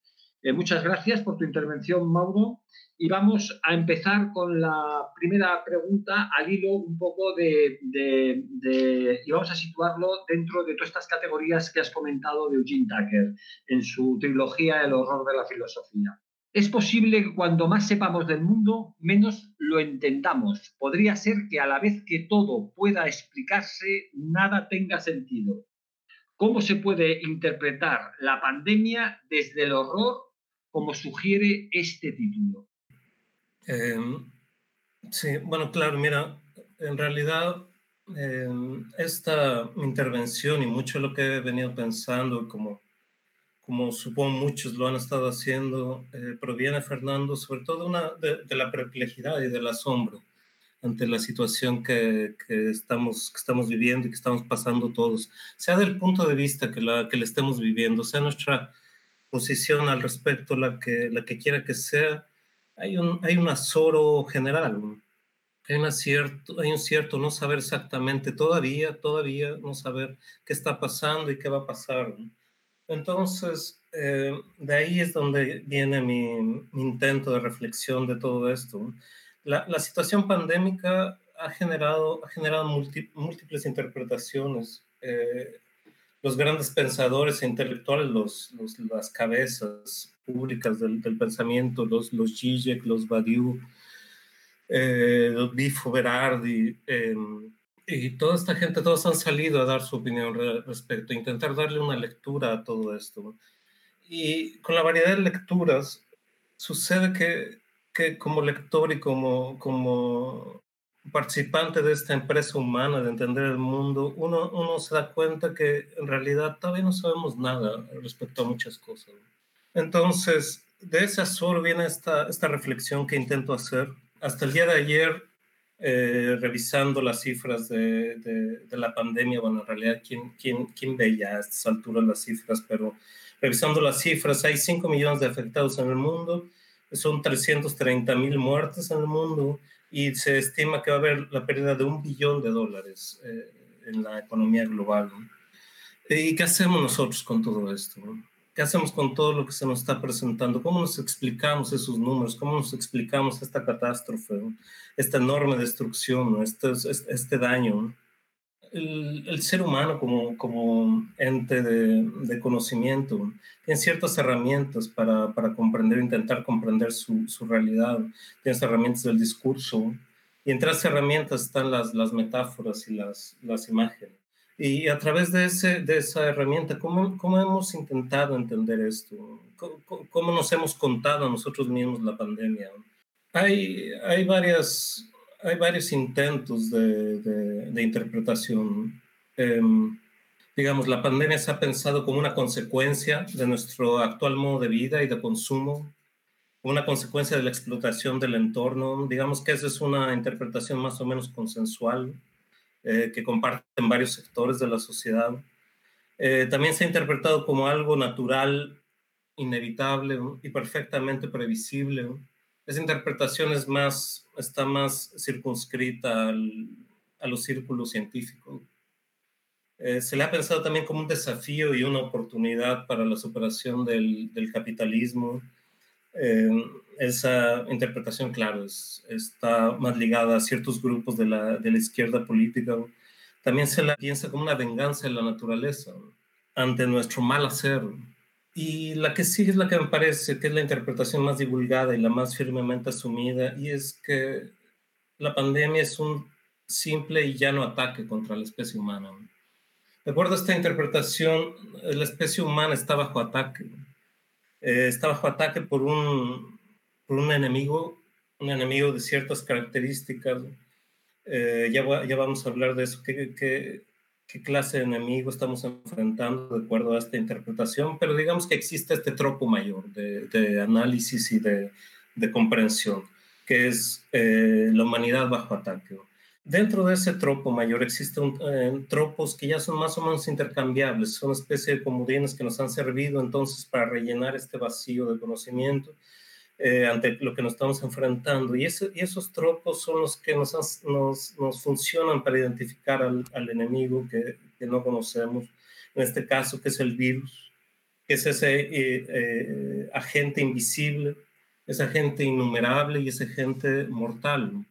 Eh, muchas gracias por tu intervención, Mauro. Y vamos a empezar con la primera pregunta al hilo un poco de, de, y vamos a situarlo dentro de todas estas categorías que has comentado de Eugene Tucker en su trilogía El horror de la filosofía. Es posible que cuando más sepamos del mundo, menos lo entendamos. Podría ser que a la vez que todo pueda explicarse, nada tenga sentido. ¿Cómo se puede interpretar la pandemia desde el horror, como sugiere este título? Em, sí, bueno, claro, mira, en realidad em, esta intervención y mucho de lo que he venido pensando como como supongo muchos lo han estado haciendo, eh, proviene, Fernando, sobre todo una, de, la perplejidad y del asombro ante la situación que, que, estamos, que estamos viviendo y que estamos pasando todos, sea del punto de vista que la que le estemos viviendo, sea nuestra posición al respecto, la que, la que quiera que sea, hay un, hay un azoro general, hay, una cierto, hay un cierto no saber exactamente todavía, todavía no saber qué está pasando y qué va a pasar. Entonces, eh, de ahí es donde viene mi, intento de reflexión de todo esto. La, situación pandémica ha generado, ha generado múltiples interpretaciones. Eh, los grandes pensadores e intelectuales, los, las cabezas públicas del, pensamiento, los, los Zizek, los Badiou, eh, los Bifo Berardi, em, y toda esta gente, todos han salido a dar su opinión respecto, a intentar darle una lectura a todo esto. Y con la variedad de lecturas, sucede que, que como lector y como, como participante de esta empresa humana de entender el mundo, uno, uno se da cuenta que en realidad todavía no sabemos nada respecto a muchas cosas. Entonces, de ese azor viene esta, esta reflexión que intento hacer. Hasta el día de ayer eh, revisando las cifras de, de, la pandemia, bueno, en realidad, ¿quién, quién, quién a estas alturas las cifras? Pero revisando las cifras, hay 5 millones de afectados en el mundo, son 330 mil muertes en el mundo y se estima que va a haber la pérdida de un billón de dólares eh, en la economía global. ¿Y qué hacemos nosotros con todo esto? ¿Qué hacemos con todo lo que se nos está presentando? ¿Cómo nos explicamos esos números? ¿Cómo nos explicamos esta catástrofe, esta enorme destrucción, este, este daño? El, ser humano como, como ente de, de, conocimiento tiene ciertas herramientas para, para comprender, intentar comprender su, su realidad. Tiene herramientas del discurso y entre esas herramientas están las, las metáforas y las, las imágenes. Y a través de, ese, de esa herramienta, ¿cómo, ¿cómo, hemos intentado entender esto? ¿Cómo, ¿Cómo, nos hemos contado a nosotros mismos la pandemia? Hay, hay, varias, hay varios intentos de, de, interpretación. Em, digamos, la pandemia se ha pensado como una consecuencia de nuestro actual modo de vida y de consumo, una consecuencia de la explotación del entorno. Digamos que esa es una interpretación más o menos consensual eh, que comparten varios sectores de la sociedad. Eh, también se ha interpretado como algo natural, inevitable y perfectamente previsible. Esa interpretación es más, está más circunscrita a los círculos científicos. Eh, se le ha pensado también como un desafío y una oportunidad para la superación del, capitalismo. Esa interpretación, claro, está más ligada a ciertos grupos de la, de la, izquierda política. También se la piensa como una venganza de la naturaleza ante nuestro mal hacer. Y la que sigue es la que me parece que es la interpretación más divulgada y la más firmemente asumida, y es que la pandemia es un simple y llano ataque contra la especie humana. De acuerdo a esta interpretación, la especie humana está bajo ataque. Eh, está bajo ataque por un, un enemigo, un enemigo de ciertas características. Eh, ya, ya vamos a hablar de eso. ¿Qué, qué, qué clase de enemigo estamos enfrentando de acuerdo a esta interpretación? Pero digamos que existe este tropo mayor de, de análisis y de, de, comprensión, que es eh, la humanidad bajo ataque. Dentro de ese tropo mayor existen eh, tropos que ya son más o menos intercambiables, son especie de comodines que nos han servido entonces para rellenar este vacío de conocimiento eh, ante lo que nos estamos enfrentando. Y, ese, y esos tropos son los que nos, nos, nos funcionan para identificar al, al enemigo que, que, no conocemos, en este caso que es el virus, que es ese eh, agente invisible, ese agente innumerable y ese agente mortal.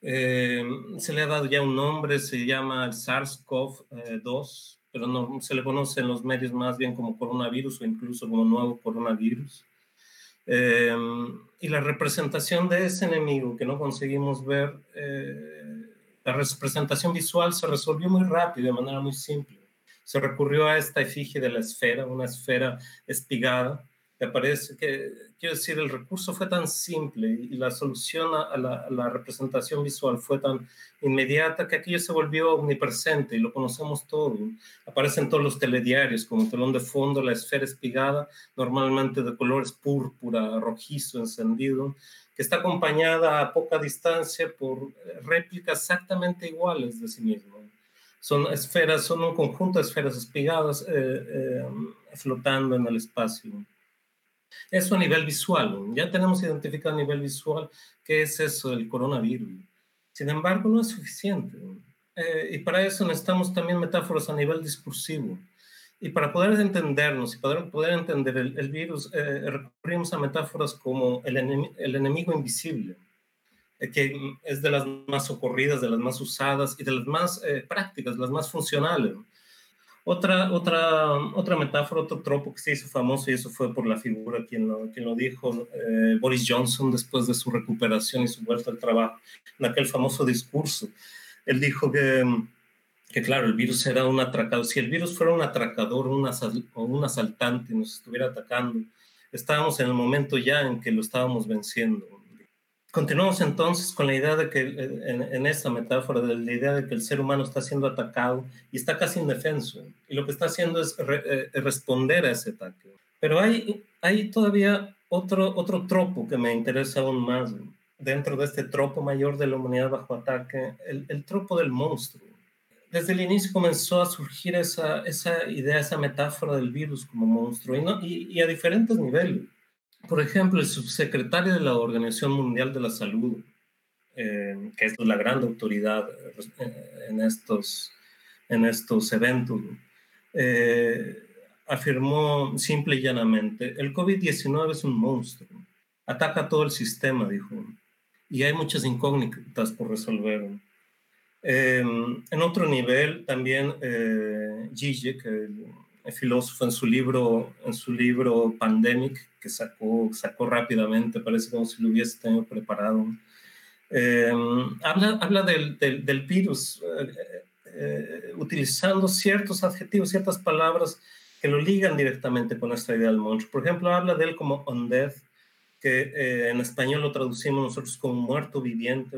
Eh, se le ha dado ya un nombre, se llama SARS-CoV-2, pero no se le conoce en los medios más bien como coronavirus o incluso como nuevo coronavirus. Eh, y la representación de ese enemigo que no conseguimos ver, eh, la representación visual se resolvió muy rápido, de manera muy simple. Se recurrió a esta efigie de la esfera, una esfera espigada, me parece que, quiero decir, el recurso fue tan simple y la solución a la, representación visual fue tan inmediata que aquello se volvió omnipresente y lo conocemos todo. Aparecen todos los telediarios como telón de fondo, la esfera espigada, normalmente de colores púrpura, rojizo, encendido, que está acompañada a poca distancia por réplicas exactamente iguales de sí mismo. Son esferas, son un conjunto de esferas espigadas eh, eh, flotando en el espacio. Eso a nivel visual, ya tenemos identificado a nivel visual qué es eso del coronavirus. Sin embargo, no es suficiente. Eh, y para eso necesitamos también metáforas a nivel discursivo. Y para poder entendernos y poder, poder entender el, virus, eh, recurrimos a metáforas como el, enemigo invisible, eh, que es de las más socorridas, de las más usadas y de las más prácticas, las más funcionales. Otra, otra, otra metáfora, otro tropo que se hizo famoso, y eso fue por la figura quien lo, quien lo dijo, eh, Boris Johnson, después de su recuperación y su vuelta al trabajo, en aquel famoso discurso. Él dijo que, que claro, el virus era un atracador. Si el virus fuera un atracador un o un asaltante y nos estuviera atacando, estábamos en el momento ya en que lo estábamos venciendo Continuamos entonces con la idea de que, en, esta metáfora, de la idea de que el ser humano está siendo atacado y está casi indefenso. Y lo que está haciendo es eh, responder a ese ataque. Pero hay, hay todavía otro, otro tropo que me interesa aún más dentro de este tropo mayor de la humanidad bajo ataque, el, el tropo del monstruo. Desde el inicio comenzó a surgir esa, esa idea, esa metáfora del virus como monstruo y a diferentes niveles por ejemplo, el subsecretario de la Organización Mundial de la Salud, eh, que es la gran autoridad eh, en estos, en estos eventos, eh, afirmó simple y llanamente, el COVID-19 es un monstruo, ataca todo el sistema, dijo, y hay muchas incógnitas por resolver. en otro nivel, también eh, Zizek, el, filósofo en su libro, en su libro Pandemic, que sacó, sacó rápidamente, parece como si lo hubiese tenido preparado, eh, habla, habla del, del, virus eh, eh, utilizando ciertos adjetivos, ciertas palabras que lo ligan directamente con esta idea del monstruo. Por ejemplo, habla de él como undead, que en español lo traducimos nosotros como muerto viviente,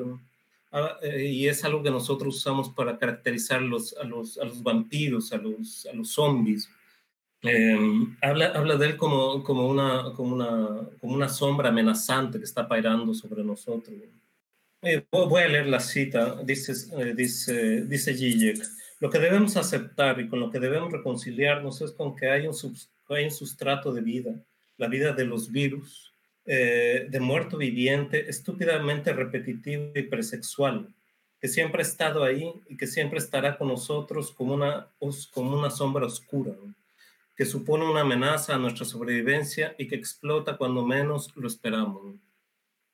ah, y es algo que nosotros usamos para caracterizar los, a, los, a los vampiros, a los, a los zombies. Em, habla, habla de él como, como, una, como, una, como una sombra amenazante que está pairando sobre nosotros. Eh, voy a leer la cita, dice, eh, dice, dice Zizek, lo que debemos aceptar y con lo que debemos reconciliarnos es con que hay un, hay un sustrato de vida, la vida de los virus, eh, de muerto viviente, estúpidamente repetitivo y presexual, que siempre ha estado ahí y que siempre estará con nosotros como una, como una sombra oscura, que supone una amenaza a nuestra sobrevivencia y que explota cuando menos lo esperamos.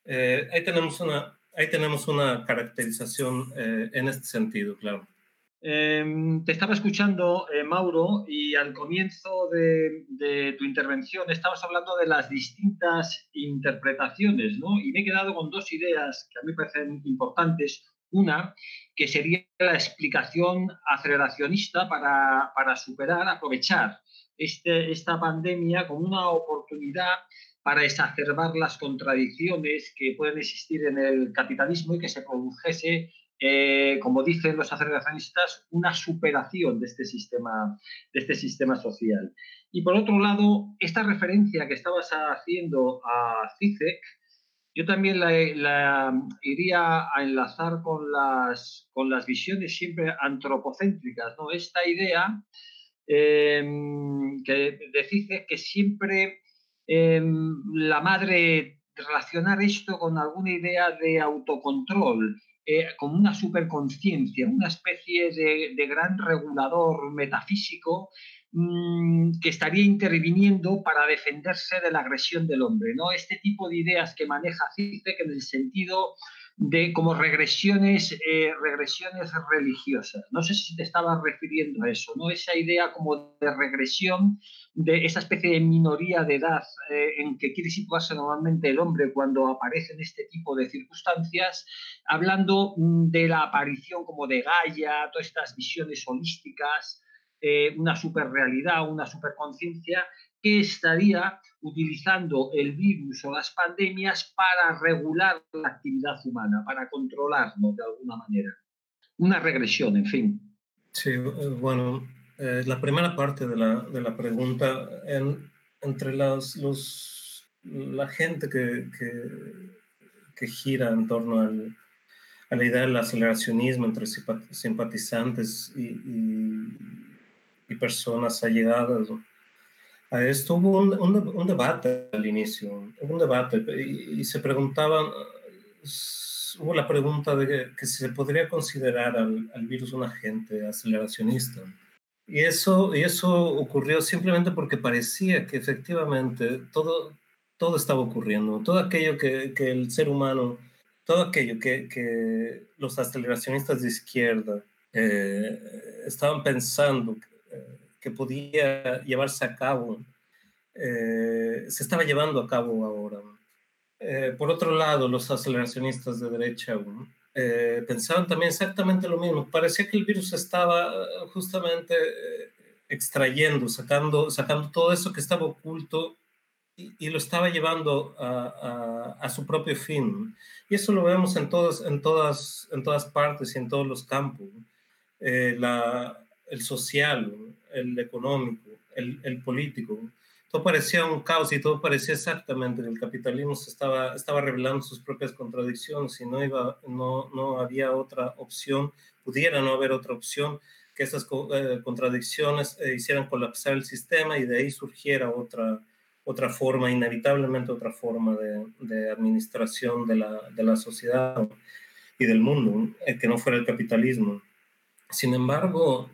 Eh, ahí, tenemos una, ahí tenemos una caracterización eh, en este sentido, claro. Em, te estaba escuchando, eh, Mauro, y al comienzo de, de, tu intervención estabas hablando de las distintas interpretaciones, ¿no? Y me he quedado con dos ideas que a mí me parecen importantes. Una, que sería la explicación aceleracionista para, para superar, aprovechar este, esta pandemia como una oportunidad para exacerbar las contradicciones que pueden existir en el capitalismo y que se produjese, eh, como dicen los aceleracionistas, una superación de este, sistema, de este sistema social. Y por otro lado, esta referencia que estabas haciendo a CICEC, yo también la, iría a enlazar con las, con las visiones siempre antropocéntricas, ¿no? Esta idea em, que de que siempre em, la madre relacionar esto con alguna idea de autocontrol, eh, con una superconciencia, una especie de, gran regulador metafísico Mm, que estaría interviniendo para defenderse de la agresión del hombre. ¿no? Este tipo de ideas que maneja Zizek en el sentido de como regresiones, eh, regresiones religiosas. No sé si te estabas refiriendo a eso, ¿no? Esa idea como de regresión de esa especie de minoría de edad eh, en que quiere situarse normalmente el hombre cuando aparece en este tipo de circunstancias, hablando mm, de la aparición como de Gaia, todas estas visiones holísticas, eh, una superrealidad, una superconciencia que estaría utilizando el virus o las pandemias para regular la actividad humana, para controlarlo de alguna manera. Una regresión, en fin. Sí, eh, bueno, eh, la primera parte de la, de la pregunta, entre las, los, la gente que, que, que gira en torno al, a la idea del aceleracionismo entre simpatizantes y y personas allegadas a esto. Hubo un, un, debate al inicio, un debate y, se preguntaban, hubo la pregunta de que, si se podría considerar al, al, virus un agente aceleracionista. Y eso, y eso ocurrió simplemente porque parecía que efectivamente todo, todo estaba ocurriendo, todo aquello que, que el ser humano, todo aquello que, que los aceleracionistas de izquierda eh, estaban pensando que podía llevarse a cabo, eh, se estaba llevando a cabo ahora. Eh, por otro lado, los aceleracionistas de derecha eh, pensaban también exactamente lo mismo. Parecía que el virus estaba justamente extrayendo, sacando, sacando todo eso que estaba oculto y, lo estaba llevando a, a, su propio fin. Y eso lo vemos en, todos, en, todas, en todas partes y en todos los campos. la, el social, el económico, el, el, político. Todo parecía un caos y todo parecía exactamente que el capitalismo estaba, estaba revelando sus propias contradicciones y no, iba, no, no había otra opción, pudiera no haber otra opción que esas eh, contradicciones eh, hicieran colapsar el sistema y de ahí surgiera otra, otra forma, inevitablemente otra forma de, de administración de la, de la, sociedad y del mundo, eh, que no fuera el capitalismo. Sin embargo,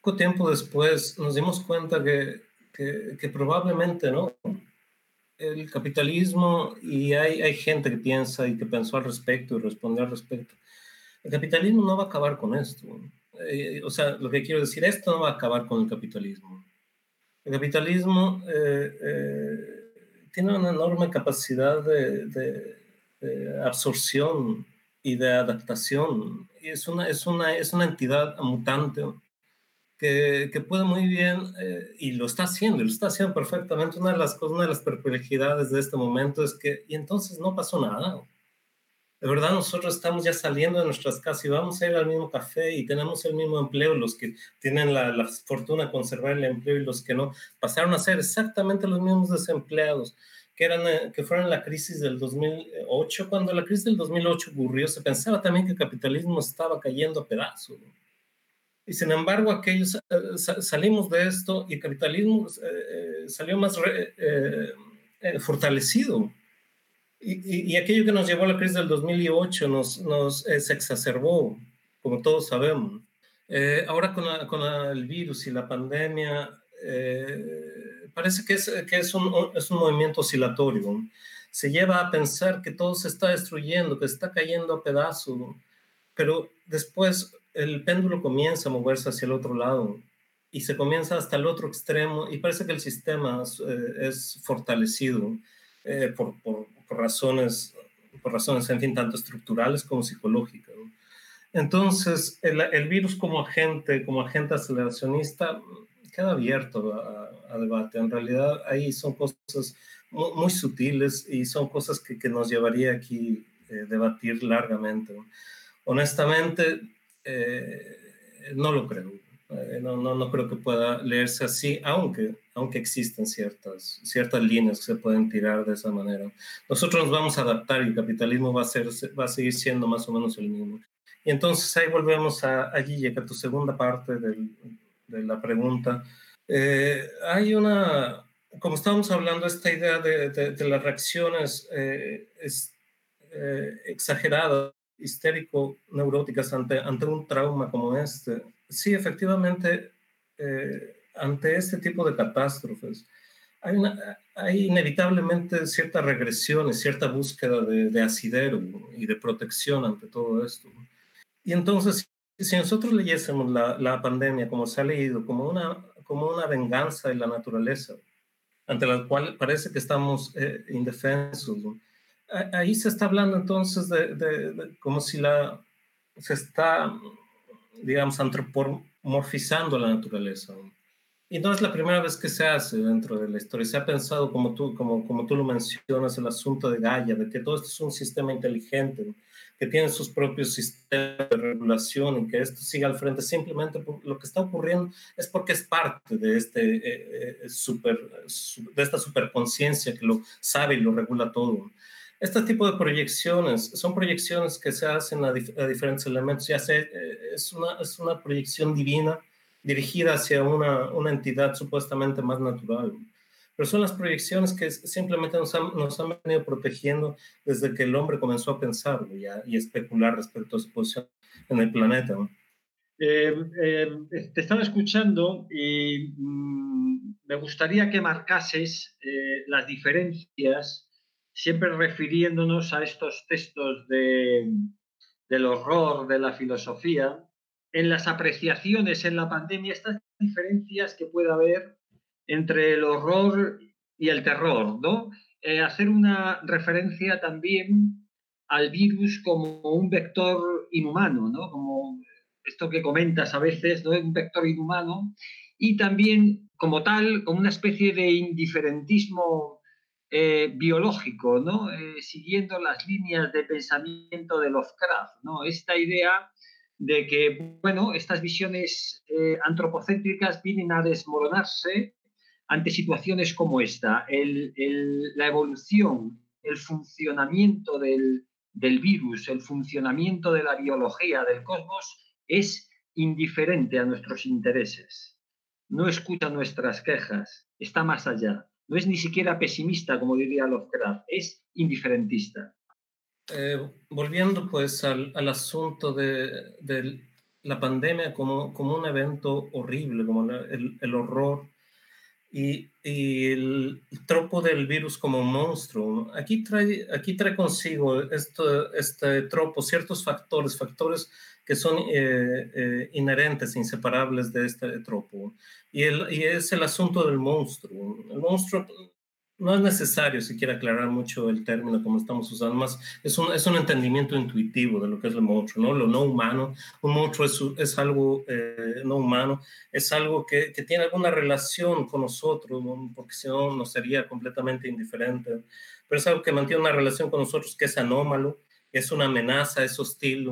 poco tiempo después nos dimos cuenta que, que, probablemente no. El capitalismo, y hay, hay gente que piensa y que pensó al respecto y respondió al respecto, el capitalismo no va a acabar con esto. Eh, o sea, lo que quiero decir, esto no va a acabar con el capitalismo. El capitalismo eh, eh, tiene una enorme capacidad de, de, absorción y de adaptación. Y es una, es una, es una entidad mutante que, puede muy bien, eh, y lo está haciendo, y lo está haciendo perfectamente. Una de las cosas, una de las perplejidades de este momento es que, y entonces no pasó nada. De verdad, nosotros estamos ya saliendo de nuestras casas y vamos a ir al mismo café y tenemos el mismo empleo. Los que tienen la, la fortuna de conservar el empleo y los que no, pasaron a ser exactamente los mismos desempleados que, eran, eh, que fueron la crisis del 2008. Cuando la crisis del 2008 ocurrió, se pensaba también que el capitalismo estaba cayendo a pedazos. Y sin embargo, aquellos eh, salimos de esto y el capitalismo eh, eh, salió más fortalecido. Y, aquello que nos llevó a la crisis del 2008 nos, nos eh, se exacerbó, como todos sabemos. Eh, ahora con, con, el virus y la pandemia, eh, parece que, es, que es, un, es un movimiento oscilatorio. Se lleva a pensar que todo se está destruyendo, que está cayendo a pedazos, pero después el péndulo comienza a moverse hacia el otro lado y se comienza hasta el otro extremo y parece que el sistema es fortalecido por, por, por razones, por razones, en fin, tanto estructurales como psicológicas. Entonces, el, el, virus como agente, como agente aceleracionista, queda abierto a, debate. En realidad, ahí son cosas muy, sutiles y son cosas que, que nos llevaría aquí eh, debatir largamente. Honestamente, eh, no lo creo. Eh, no, no, no, creo que pueda leerse así, aunque, aunque existen ciertas, ciertas líneas que se pueden tirar de esa manera. Nosotros nos vamos a adaptar y el capitalismo va a, ser, va a seguir siendo más o menos el mismo. Y entonces ahí volvemos a, a Guille, que tu segunda parte de la pregunta. Eh, hay una, como estábamos hablando, esta idea de, de, las reacciones eh, exageradas, histérico-neuróticas ante, ante un trauma como este sí, efectivamente, eh, ante este tipo de catástrofes, hay, hay, inevitablemente cierta regresión y cierta búsqueda de, asidero y de protección ante todo esto. Y entonces, si nosotros leyésemos la, la, pandemia como se ha leído, como una, como una venganza de la naturaleza, ante la cual parece que estamos eh, indefensos, ahí se está hablando entonces de, de, como si la, se está digamos, antropomorfizando la naturaleza. Y no es la primera vez que se hace dentro de la historia. Se ha pensado, como tú, como, como tú lo mencionas, el asunto de Gaia, de que todo esto es un sistema inteligente, que tiene sus propios sistemas de regulación y que esto siga al frente. Simplemente por, lo que está ocurriendo es porque es parte de, este, eh, eh, super, de esta superconciencia que lo sabe y lo regula todo. Este tipo de proyecciones son proyecciones que se hacen a, diferentes elementos, ya sea eh, es una, es una proyección divina dirigida hacia una, una, entidad supuestamente más natural, pero son las proyecciones que simplemente nos han, nos han venido protegiendo desde que el hombre comenzó a pensar y a, y especular respecto a su posición en el planeta. Eh, eh, te estaba escuchando y mm, me gustaría que marcases las diferencias siempre refiriéndonos a estos textos de, del horror, de la filosofía, en las apreciaciones en la pandemia, estas diferencias que puede haber entre el horror y el terror, ¿no? Eh, hacer una referencia también al virus como un vector inhumano, ¿no? Como esto que comentas a veces, ¿no? Un vector inhumano y también como tal, como una especie de indiferentismo eh, biológico, ¿no? Eh, siguiendo las líneas de pensamiento de Lovecraft, ¿no? Esta idea de que, bueno, estas visiones eh, antropocéntricas vienen a desmoronarse ante situaciones como esta. la evolución, el funcionamiento del, del virus, el funcionamiento de la biología del cosmos es indiferente a nuestros intereses. No escucha nuestras quejas, está más allá no es ni siquiera pesimista, como diría Lovecraft, es indiferentista. Eh, volviendo pues al, asunto de, la pandemia como, como un evento horrible, como el, horror y, el, tropo del virus como un monstruo. Aquí trae, aquí trae consigo esto, este tropo ciertos factores, factores que son eh, eh, inherentes, inseparables de este tropo. Y, el, y es el asunto del monstruo. El monstruo no es necesario siquiera aclarar mucho el término como estamos usando, más es un, es un entendimiento intuitivo de lo que es el monstruo, ¿no? Lo no humano. Un monstruo es, es algo eh, no humano, es algo que, que, tiene alguna relación con nosotros, porque si no nos sería completamente indiferente, pero es algo que mantiene una relación con nosotros que es anómalo, es una amenaza, es hostil,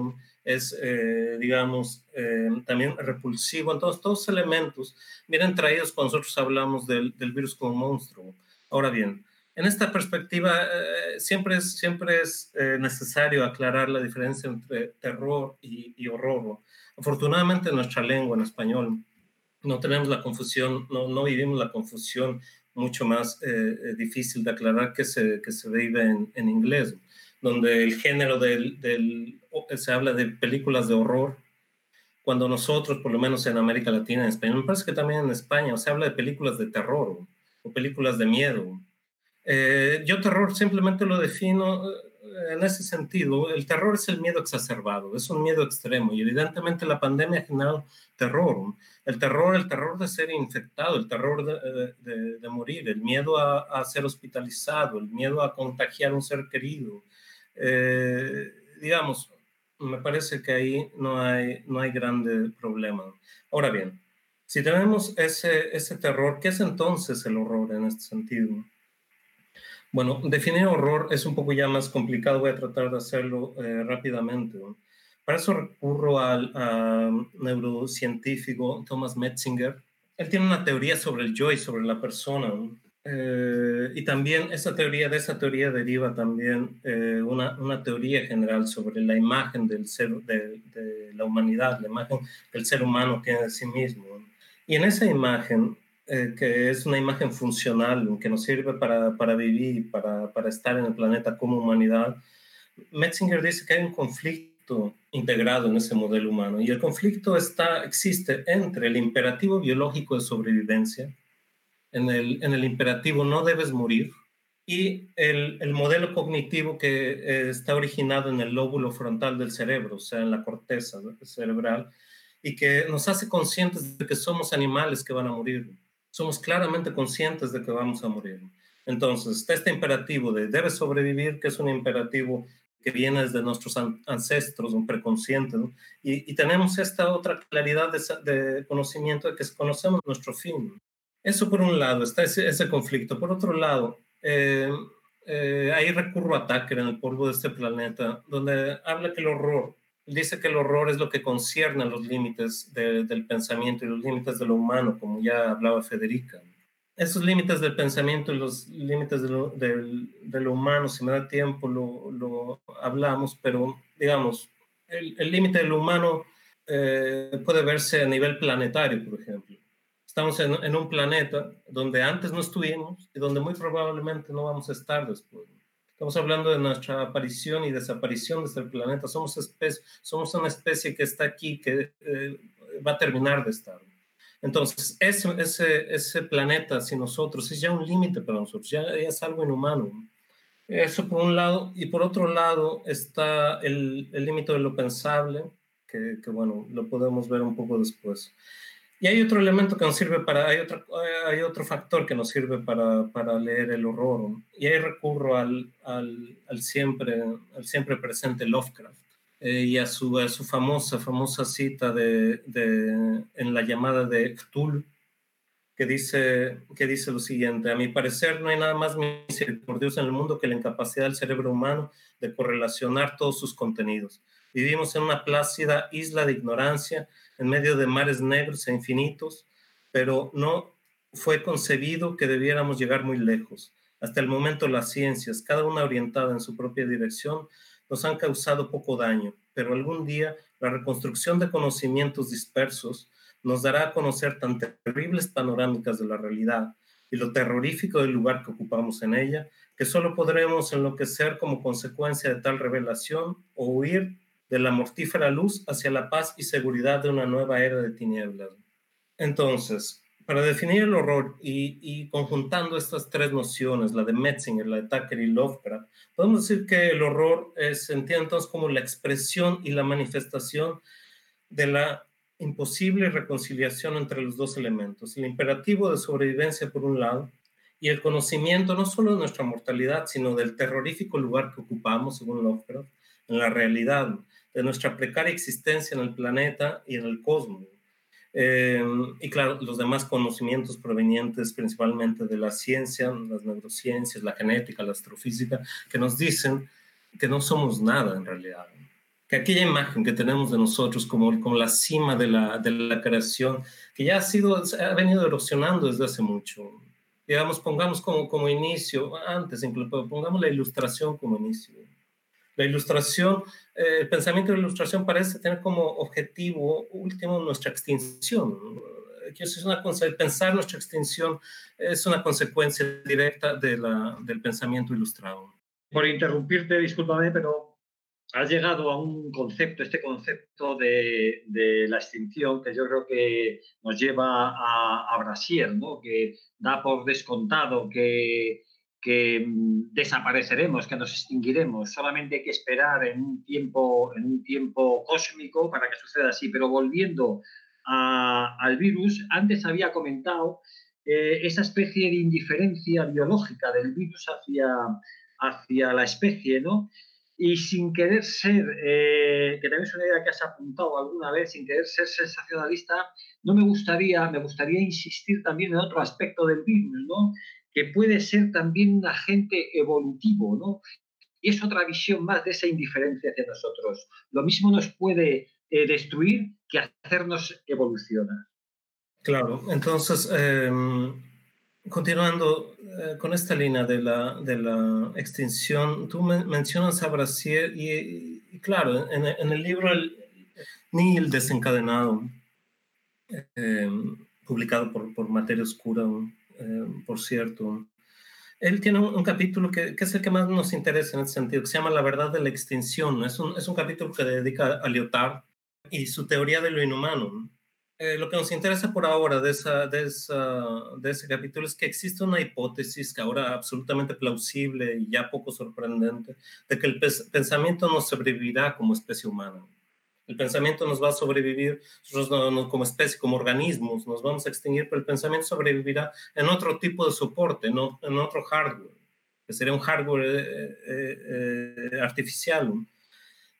es, eh, digamos, eh, también repulsivo. Entonces, todos elementos vienen traídos cuando nosotros hablamos del, del virus como monstruo. Ahora bien, en esta perspectiva, eh, siempre es, siempre es necesario aclarar la diferencia entre terror y, y, horror. Afortunadamente, en nuestra lengua, en español, no tenemos la confusión, no, no vivimos la confusión mucho más eh, difícil de aclarar que se, que se vive en, en inglés, donde el género del, del, se habla de películas de horror, cuando nosotros, por lo menos en América Latina, en España, me parece que también en España, se habla de películas de terror o, películas de miedo. Eh, yo terror simplemente lo defino en ese sentido, el terror es el miedo exacerbado, es un miedo extremo y evidentemente la pandemia ha generado terror. El terror, el terror de ser infectado, el terror de, de, morir, el miedo a, ser hospitalizado, el miedo a contagiar a un ser querido. Eh, digamos, me parece que ahí no hay, no hay grande problema. Ahora bien, si tenemos ese, ese terror, ¿qué es entonces el horror en este sentido? Bueno, definir horror es un poco ya más complicado, voy a tratar de hacerlo eh, rápidamente. Para eso recurro al neurocientífico Thomas Metzinger. Él tiene una teoría sobre el yo sobre la persona. Eh, y también esa teoría, de esa teoría deriva también eh, una, una, teoría general sobre la imagen del ser, de, de, la humanidad, la imagen que el ser humano tiene de sí mismo. Y en esa imagen eh, que es una imagen funcional, que nos sirve para, para vivir, para, para, estar en el planeta como humanidad, Metzinger dice que hay un conflicto integrado en ese modelo humano y el conflicto está, existe entre el imperativo biológico de sobrevivencia, en el, en el imperativo no debes morir, y el, el, modelo cognitivo que eh, está originado en el lóbulo frontal del cerebro, o sea, en la corteza cerebral, y que nos hace conscientes de que somos animales que van a morir somos claramente conscientes de que vamos a morir. Entonces, está este imperativo de debe sobrevivir, que es un imperativo que viene desde nuestros ancestros, un preconsciente, y, tenemos esta otra claridad de, conocimiento de que conocemos nuestro fin. Eso por un lado, está ese, conflicto. Por otro lado, eh, eh, ahí recurro a Tucker en el polvo de este planeta, donde habla que el horror dice que el horror es lo que concierne a los límites del pensamiento y los límites de lo humano, como ya hablaba Federica. Esos límites del pensamiento y los límites de lo, humano, si me da tiempo, lo, lo hablamos, pero digamos, el límite de lo humano eh, puede verse a nivel planetario, por ejemplo. Estamos en, en un planeta donde antes no estuvimos y donde muy probablemente no vamos a estar después. Estamos hablando de nuestra aparición y desaparición desde el planeta. Somos, especie, somos una especie que está aquí, que eh, va a terminar de estar. Entonces, ese, ese, ese planeta sin nosotros es ya un límite para nosotros, ya, es algo inhumano. Eso por un lado. Y por otro lado está el límite de lo pensable, que, que, bueno, lo podemos ver un poco después. Y hay otro elemento que nos sirve para, hay otro, hay otro factor que nos sirve para, para leer el horror, y ahí recurro al, al, al siempre, al siempre presente Lovecraft eh, y a su, a su famosa, famosa cita de, de, en la llamada de Cthulhu, que dice, que dice lo siguiente, a mi parecer no hay nada más misericordioso en el mundo que la incapacidad del cerebro humano de correlacionar todos sus contenidos. Vivimos en una plácida isla de ignorancia en medio de mares negros e infinitos, pero no fue concebido que debiéramos llegar muy lejos. Hasta el momento las ciencias, cada una orientada en su propia dirección, nos han causado poco daño, pero algún día la reconstrucción de conocimientos dispersos nos dará a conocer tan terribles panorámicas de la realidad y lo terrorífico del lugar que ocupamos en ella, que solo podremos enloquecer como consecuencia de tal revelación o huir de la mortífera luz hacia la paz y seguridad de una nueva era de tinieblas. Entonces, para definir el horror y, conjuntando estas tres nociones, la de Metzinger, la de Tucker y Lovecraft, podemos decir que el horror se entiende entonces como la expresión y la manifestación de la imposible reconciliación entre los dos elementos, el imperativo de sobrevivencia por un lado y el conocimiento no solo de nuestra mortalidad, sino del terrorífico lugar que ocupamos, según Lovecraft, en la realidad, de nuestra precaria existencia en el planeta y en el cosmos. Eh, y claro, los demás conocimientos provenientes principalmente de la ciencia, las neurociencias, la genética, la astrofísica, que nos dicen que no somos nada en realidad. Que aquella imagen que tenemos de nosotros como, como la cima de la, de la creación, que ya ha, sido, ha venido erosionando desde hace mucho. Digamos, pongamos como, como inicio, antes incluso, pongamos la ilustración como inicio la ilustración, el pensamiento de la ilustración parece tener como objetivo último nuestra extinción. es una, pensar nuestra extinción es una consecuencia directa de la, del pensamiento ilustrado. Por interrumpirte, discúlpame, pero has llegado a un concepto, este concepto de, de, la extinción, que yo creo que nos lleva a, a Brasil, ¿no? que da por descontado que, que mm, desapareceremos, que nos extinguiremos. Solamente hay que esperar en un tiempo, en un tiempo cósmico para que suceda así. Pero volviendo al virus, antes había comentado eh, esa especie de indiferencia biológica del virus hacia, hacia la especie, ¿no? y sin querer ser, eh, que también es una idea que has apuntado alguna vez, sin querer ser sensacionalista, no me gustaría, me gustaría insistir también en otro aspecto del virus, ¿no? Que puede ser también un agente evolutivo, ¿no? Y es otra visión más de esa indiferencia hacia nosotros. Lo mismo nos puede eh, destruir que hacernos evolucionar. Claro, entonces, em, continuando eh, con esta línea de la, de la extinción, tú mencionas a Brasil y, claro, en, el libro el, desencadenado, em, publicado por, por Materia Oscura, eh, por cierto, él tiene un, capítulo que, que, es el que más nos interesa en ese sentido, que se llama La verdad de la extinción. Es un, es un capítulo que dedica a Lyotard y su teoría de lo inhumano. Eh, lo que nos interesa por ahora de, esa, de, esa, de ese capítulo es que existe una hipótesis que ahora absolutamente plausible y ya poco sorprendente, de que el pensamiento no sobrevivirá como especie humana. El pensamiento nos va a sobrevivir, nosotros como especie, como organismos, nos vamos a extinguir, pero el pensamiento sobrevivirá en otro tipo de soporte, en otro hardware, que sería un hardware eh, eh, eh artificial,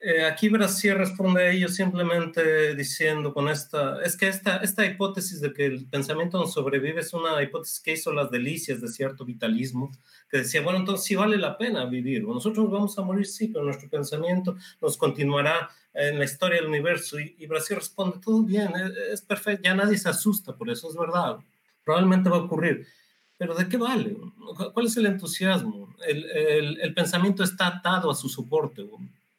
eh, aquí Brasil responde a ello simplemente diciendo con esta, es que esta, esta hipótesis de que el pensamiento no sobrevive es una hipótesis que hizo las delicias de cierto vitalismo, que decía, bueno, entonces sí vale la pena vivir, nosotros vamos a morir, sí, pero nuestro pensamiento nos continuará en la historia del universo. Y, Brasil responde, todo bien, es, perfecto, ya nadie se asusta por eso, es verdad, probablemente va a ocurrir. Pero ¿de qué vale? ¿Cuál es el entusiasmo? El, el, el pensamiento está atado a su soporte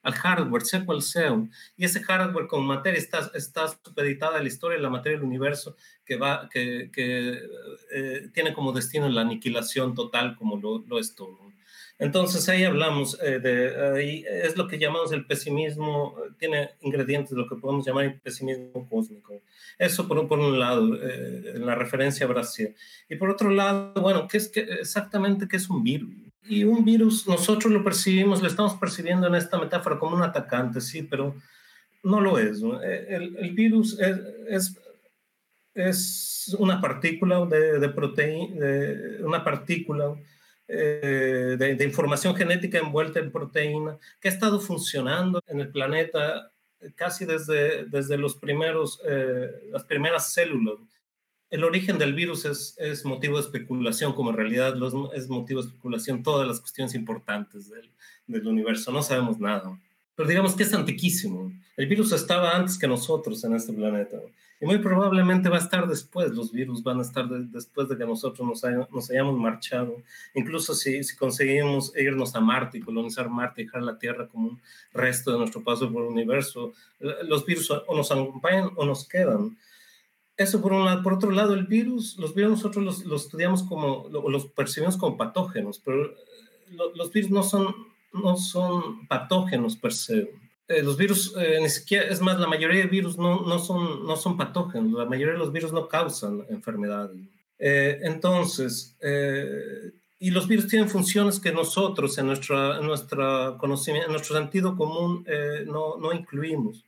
al hardware, sea cual sea. Y ese hardware con materia está, está supeditada a la historia de la materia del universo que, va, que, que eh, tiene como destino la aniquilación total como lo, lo es todo. Entonces ahí hablamos eh, de, ahí es lo que llamamos el pesimismo, tiene ingredientes de lo que podemos llamar el pesimismo cósmico. Eso por, por un lado, eh, la referencia a Brasil. Y por otro lado, bueno, ¿qué es que, exactamente qué es un virus? Y un virus, nosotros lo percibimos, lo estamos percibiendo en esta metáfora como un atacante, sí, pero no lo es. Eh, el, el, virus es, es, es, una partícula de, de proteína, una partícula eh, de, de, información genética envuelta en proteína que ha estado funcionando en el planeta casi desde, desde los primeros, eh, las primeras células el origen del virus es, es, motivo de especulación, como en realidad los, es motivo de especulación todas las cuestiones importantes del, del, universo. No sabemos nada. Pero digamos que es antiquísimo. El virus estaba antes que nosotros en este planeta. Y muy probablemente va a estar después. Los virus van a estar después de que nosotros nos, nos hayamos marchado. Incluso si, si, conseguimos irnos a Marte y colonizar Marte y dejar la Tierra como un resto de nuestro paso por el universo, los virus o nos acompañan o nos quedan. Eso por un lado. Por otro lado, el virus, los virus nosotros los, estudiamos como, los percibimos como patógenos, pero eh, los virus no son, no son patógenos per se. Eh, los virus, eh, ni siquiera, es más, la mayoría de virus no, no, son, no son patógenos, la mayoría de los virus no causan enfermedades. entonces, y los virus tienen funciones que nosotros en, nuestra, en, nuestra conocimiento, en nuestro sentido común no, no incluimos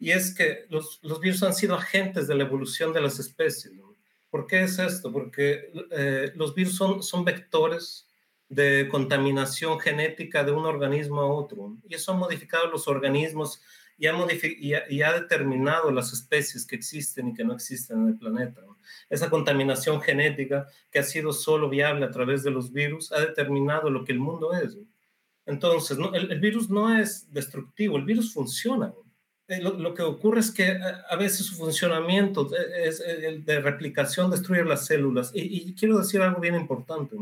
y es que los, los, virus han sido agentes de la evolución de las especies. ¿Por qué es esto? Porque eh, los virus son, son vectores de contaminación genética de un organismo a otro y eso ha modificado los organismos y ha, y determinado las especies que existen y que no existen en el planeta. Esa contaminación genética que ha sido solo viable a través de los virus ha determinado lo que el mundo es. Entonces, el, virus no es destructivo, el virus funciona. Eh, lo, que ocurre es que eh, a, veces su funcionamiento eh, es, el de replicación destruye las células. Y, quiero decir algo bien importante.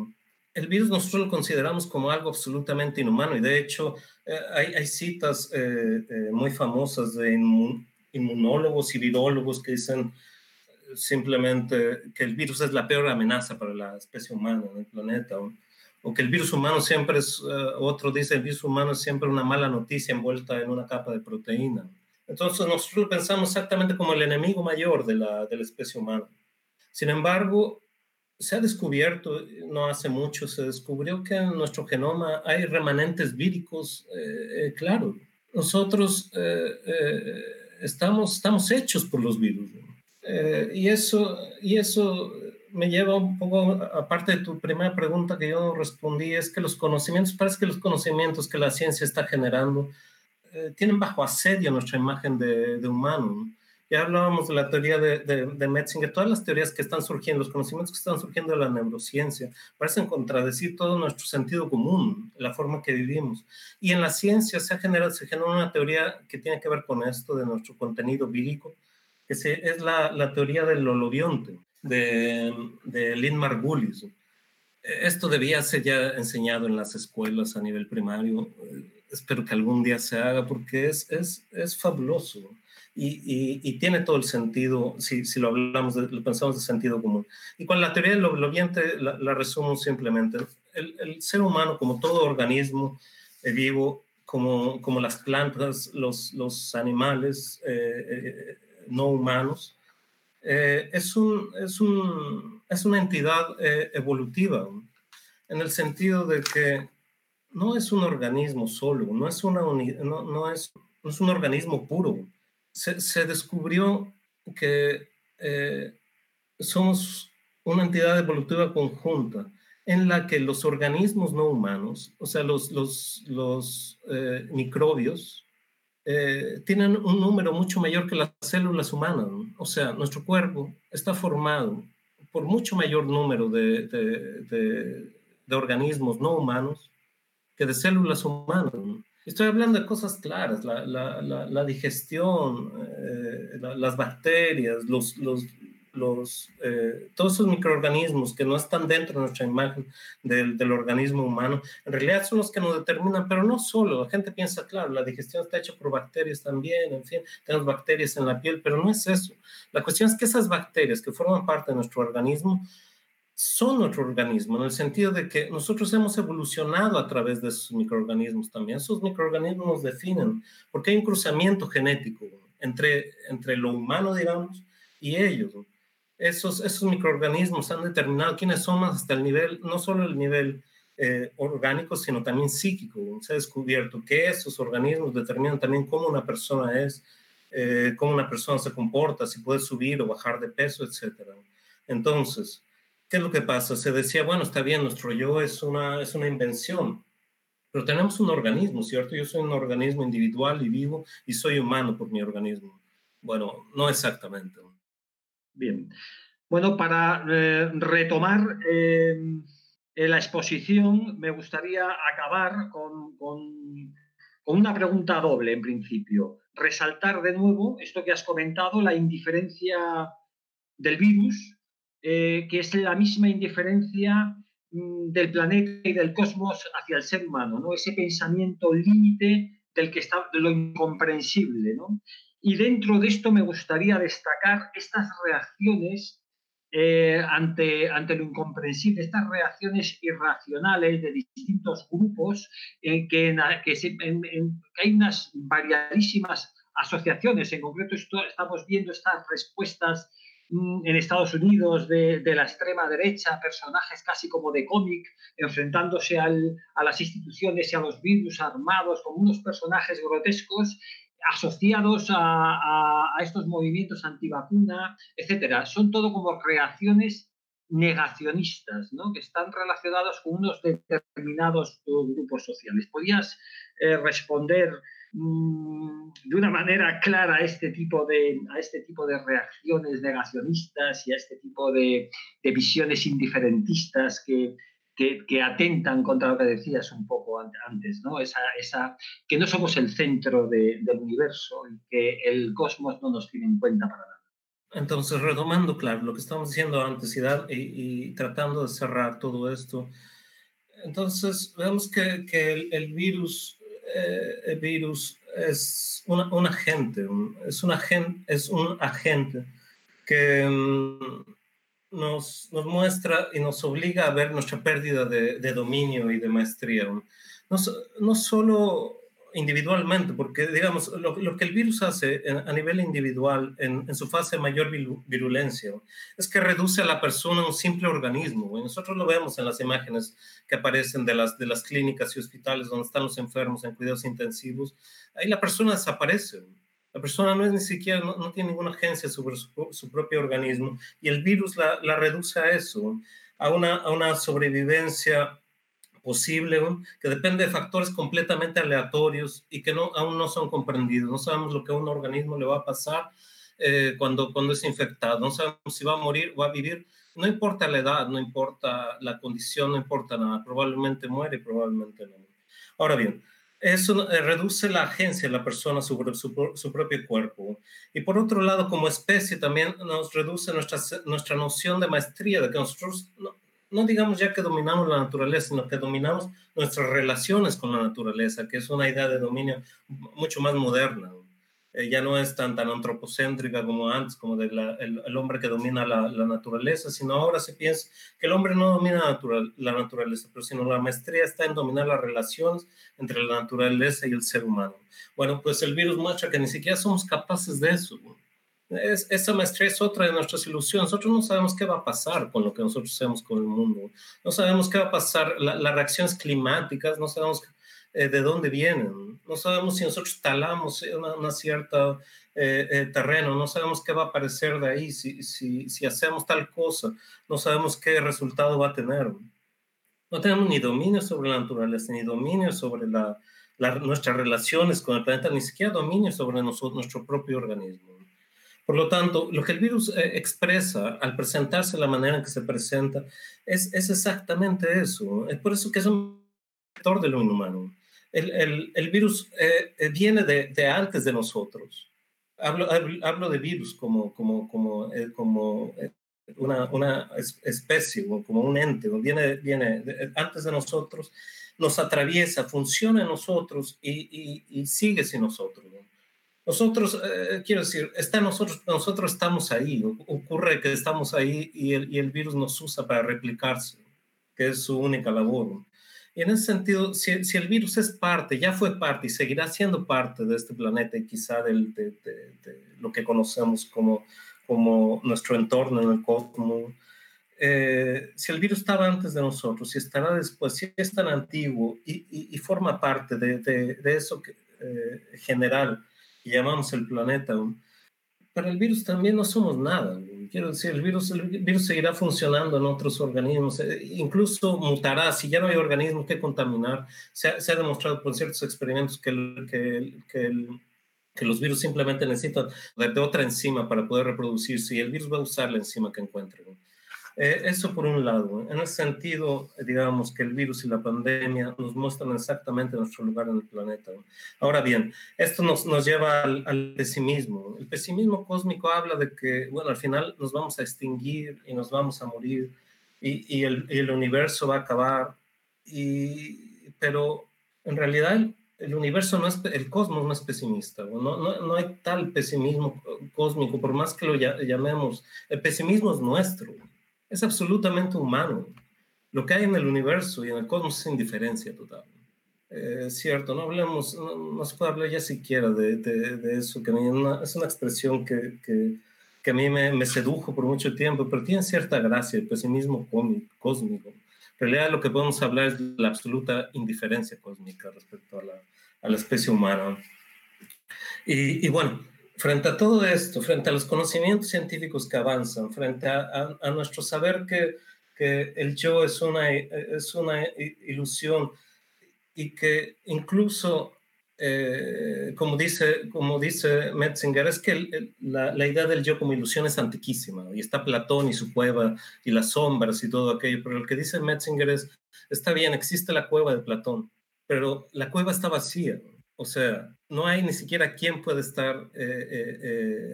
El virus nosotros lo consideramos como algo absolutamente inhumano y de hecho hay, hay, citas muy famosas de inmunólogos y virólogos que dicen simplemente que el virus es la peor amenaza para la especie humana en el planeta, o, que el virus humano siempre es, eh, otro dice, el virus humano es siempre una mala noticia envuelta en una capa de proteína. Entonces nosotros pensamos exactamente como el enemigo mayor de la, de la especie humana. Sin embargo, se ha descubierto, no hace mucho, se descubrió que en nuestro genoma hay remanentes víricos, eh, eh, claro. Nosotros eh, estamos, estamos hechos por los virus. y, eso, y eso me lleva un poco, aparte de tu primera pregunta que yo respondí, es que los conocimientos, parece que los conocimientos que la ciencia está generando tienen bajo asedio nuestra imagen de, de humano. Ya hablábamos de la teoría de, de, de Metzinger, todas las teorías que están surgiendo, los conocimientos que están surgiendo de la neurociencia, parecen contradecir todo nuestro sentido común, la forma que vivimos. Y en la ciencia se ha generado, se genera una teoría que tiene que ver con esto de nuestro contenido vírico, que se, es la, la, teoría del holobionte de, de Lynn Margulis. Esto debía ser ya enseñado en las escuelas a nivel primario. Espero que algún día se haga porque es, es, es fabuloso y, tiene todo el sentido, si, si lo hablamos, de, lo pensamos de sentido común. Y con la teoría del obediente la, la, resumo simplemente. El, el, ser humano, como todo organismo eh, vivo, como, como las plantas, los, los animales eh, eh, no humanos, es, un, es, un, es una entidad evolutiva, en el sentido de que no es un organismo solo, no es, una no, no es, no es un organismo puro se, descubrió que eh, somos una entidad evolutiva conjunta en la que los organismos no humanos, o sea, los, los, los eh, microbios, eh, tienen un número mucho mayor que las células humanas. O sea, nuestro cuerpo está formado por mucho mayor número de, de, de organismos no humanos que de células humanas. Estoy hablando de cosas claras, la, la, la, digestión, eh, las bacterias, los, los, los eh, todos esos microorganismos que no están dentro de nuestra imagen del, del, organismo humano, en realidad son los que nos determinan, pero no solo. La gente piensa, claro, la digestión está hecha por bacterias también, en fin, tenemos bacterias en la piel, pero no es eso. La cuestión es que esas bacterias que forman parte de nuestro organismo, son nuestro organismo, en el sentido de que nosotros hemos evolucionado a través de esos microorganismos también. Esos microorganismos nos definen, porque hay un cruzamiento genético entre, entre lo humano, digamos, y ellos. Esos, esos microorganismos han determinado quiénes somos hasta el nivel, no solo el nivel eh, orgánico, sino también psíquico. Se ha descubierto que esos organismos determinan también cómo una persona es, eh, cómo una persona se comporta, si puede subir o bajar de peso, etc. Entonces, ¿Qué es lo que pasa? Se decía, bueno, está bien, nuestro yo es una, es una invención, pero tenemos un organismo, ¿cierto? Yo soy un organismo individual y vivo y soy humano por mi organismo. Bueno, no exactamente. Bien. Bueno, para eh, retomar eh, la exposición, me gustaría acabar con, con, con una pregunta doble, en principio. Resaltar de nuevo esto que has comentado, la indiferencia del virus eh, que es la misma indiferencia mm, del planeta y del cosmos hacia el ser humano, ¿no? ese pensamiento límite del que está, de lo incomprensible. ¿no? Y dentro de esto me gustaría destacar estas reacciones eh, ante, ante lo incomprensible, estas reacciones irracionales de distintos grupos, en que, que, que hay unas variadísimas asociaciones, en concreto estamos viendo estas respuestas en Estados Unidos de, la extrema derecha, personajes casi como de cómic, enfrentándose al, a las instituciones y a los virus armados como unos personajes grotescos asociados a, a, estos movimientos antivacuna, etcétera. Son todo como reacciones negacionistas, ¿no? que están relacionados con unos determinados grupos sociales. ¿Podías eh, responder Mm, de una manera clara a este tipo de, a este tipo de reacciones negacionistas y a este tipo de, visiones indiferentistas que, que, atentan contra lo que decías un poco antes, ¿no? Esa, esa, que no somos el centro de, del universo y que el cosmos no nos tiene en cuenta para nada. Entonces, retomando, claro, lo que estamos diciendo antes y, tratando de cerrar todo esto, entonces vemos que, que el virus eh, virus es un agente, es, un agente, es un agente que mm, nos, muestra y nos obliga a ver nuestra pérdida de, dominio y de maestría. No solo individualmente, porque digamos, lo, que el virus hace a nivel individual, en, su fase de mayor virulencia, es que reduce a la persona a un simple organismo. Y nosotros lo vemos en las imágenes que aparecen de las, de las clínicas y hospitales donde están los enfermos en cuidados intensivos. Ahí la persona desaparece. La persona no es ni siquiera, no, no tiene ninguna agencia sobre su, su, propio organismo y el virus la, la reduce a eso, a una, a una sobrevivencia posible, que depende de factores completamente aleatorios y que no, aún no son comprendidos. No sabemos lo que a un organismo le va a pasar eh, cuando, cuando es infectado, no sabemos si va a morir o va a vivir. No importa la edad, no importa la condición, no importa nada. Probablemente muere, probablemente no. Ahora bien, eso eh, reduce la agencia de la persona sobre su, su, propio cuerpo. Y por otro lado, como especie, también nos reduce nuestra, nuestra noción de maestría, de que nosotros no, no digamos ya que dominamos la naturaleza, sino que dominamos nuestras relaciones con la naturaleza, que es una idea de dominio mucho más moderna. Eh, ya no es tan, tan antropocéntrica como antes, como de la, el, hombre que domina la, la, naturaleza, sino ahora se piensa que el hombre no domina natural, la naturaleza, pero sino la maestría está en dominar las relaciones entre la naturaleza y el ser humano. Bueno, pues el virus muestra que ni siquiera somos capaces de eso. Es, esa maestría es otra de nuestras ilusiones. Nosotros no sabemos qué va a pasar con lo que nosotros hacemos con el mundo. No sabemos qué va a pasar, la, las reacciones climáticas, no sabemos eh, de dónde vienen. No sabemos si nosotros talamos una, una cierta eh, eh, terreno, no sabemos qué va a aparecer de ahí, si, si, si hacemos tal cosa, no sabemos qué resultado va a tener. No tenemos ni dominio sobre la naturaleza, ni dominio sobre la, la, nuestras relaciones con el planeta, ni siquiera dominio sobre nuestro propio organismo. Por lo tanto, lo que el virus eh, expresa al presentarse de la manera en que se presenta es, es exactamente eso. Es por eso que es un vector de lo inhumano. El, el, el virus eh, eh viene de, de, antes de nosotros. Hablo, hablo de virus como, como, como, eh, como una, una, especie, como un ente, viene, viene de, antes de nosotros, nos atraviesa, funciona en nosotros y, y, y sigue sin nosotros. Nosotros, eh, quiero decir, está nosotros, nosotros estamos ahí, ocurre que estamos ahí y el, y el, virus nos usa para replicarse, que es su única labor. Y en ese sentido, si, si, el virus es parte, ya fue parte y seguirá siendo parte de este planeta y quizá del, de, de, de lo que conocemos como, como nuestro entorno en el cosmos, eh, si el virus estaba antes de nosotros, si estará después, si es tan antiguo y, y, y forma parte de, de eso que, eh, general, llamamos el planeta. Para el virus también no somos nada. Quiero decir, el virus, el virus seguirá funcionando en otros organismos, eh, incluso mutará. Si ya no hay organismos que contaminar, se ha, se ha demostrado por ciertos experimentos que, el, que, que, el, que, los virus simplemente necesitan de otra enzima para poder reproducirse y el virus va a usar la enzima que encuentre. Eh, eso por un lado. En ese sentido, digamos que el virus y la pandemia nos muestran exactamente nuestro lugar en el planeta. Ahora bien, esto nos, nos lleva al, al, pesimismo. El pesimismo cósmico habla de que, bueno, al final nos vamos a extinguir y nos vamos a morir y, y, el, y el, universo va a acabar. Y, pero en realidad el, el universo no es, el cosmos no es pesimista, no, no, no, hay tal pesimismo cósmico, por más que lo llamemos, el pesimismo es nuestro es absolutamente humano. Lo que hay en el universo y en el cosmos es indiferencia total. Eh, es cierto, no hablemos, no, no, se puede hablar ya siquiera de, de, de eso, que una, es una expresión que, que, que a mí me, me, sedujo por mucho tiempo, pero tiene cierta gracia, el pesimismo cósmico. En realidad lo que podemos hablar es la absoluta indiferencia cósmica respecto a la, a la especie humana. Y, y bueno, frente a todo esto, frente a los conocimientos científicos que avanzan, frente a, a, a nuestro saber que, que, el yo es una, es una ilusión y que incluso, eh, como, dice, como dice Metzinger, es que el, la, la, idea del yo como ilusión es antiquísima, y está Platón y su cueva y las sombras y todo aquello, pero lo que dice Metzinger es, está bien, existe la cueva de Platón, pero la cueva está vacía. O sea, no hay ni siquiera quien puede estar eh, eh, eh,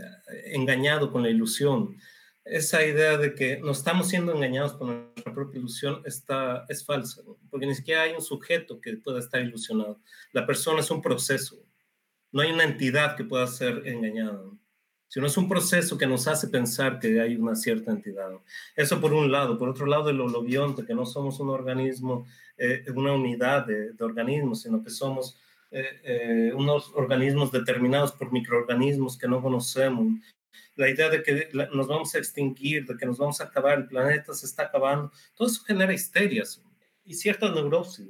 engañado con la ilusión. Esa idea de que no estamos siendo engañados por nuestra propia ilusión está, es falsa, porque ni siquiera hay un sujeto que pueda estar ilusionado. La persona es un proceso. No hay una entidad que pueda ser engañada. ¿no? sino es un proceso que nos hace pensar que hay una cierta entidad. Eso por un lado. Por otro lado, el holobionte, que no somos un organismo, una unidad de, organismos, sino que somos eh, eh, unos organismos determinados por microorganismos que no conocemos. La idea de que nos vamos a extinguir, de que nos vamos a acabar, el planeta se está acabando, todo eso genera histerias y cierta neurosis.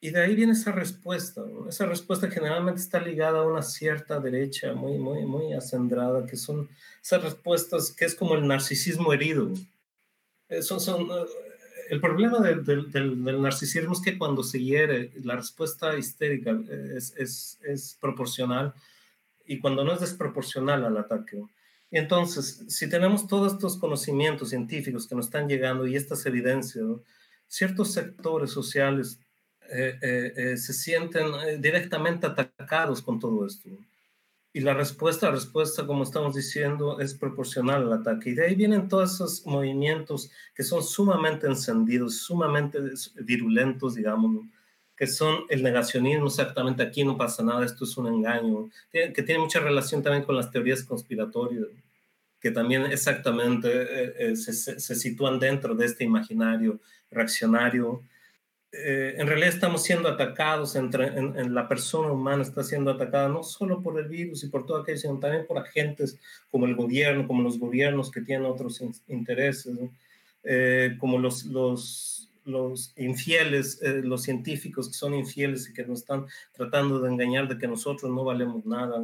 Y de ahí viene esa respuesta. Esa respuesta generalmente está ligada a una cierta derecha muy, muy, muy acendrada, que son esas respuestas que es como el narcisismo herido. Eh, son, son, eh, el problema del, narcisismo es que cuando se hiere, la respuesta histérica es, es, proporcional y cuando no es desproporcional al ataque. Entonces, si tenemos todos estos conocimientos científicos que nos están llegando y estas evidencias, ciertos sectores sociales eh, eh, eh, se sienten directamente atacados con todo esto. Y la respuesta, la respuesta, como estamos diciendo, es proporcional al ataque. Y de ahí vienen todos esos movimientos que son sumamente encendidos, sumamente virulentos, digamos, que son el negacionismo, exactamente aquí no pasa nada, esto es un engaño, que tiene mucha relación también con las teorías conspiratorias, que también exactamente se, se, sitúan dentro de este imaginario reaccionario eh, en realidad estamos siendo atacados, entre, en, la persona humana está siendo atacada no solo por el virus y por todo aquello, sino también por agentes como el gobierno, como los gobiernos que tienen otros intereses, eh, como los, los, los infieles, eh, los científicos que son infieles y que nos están tratando de engañar de que nosotros no valemos nada.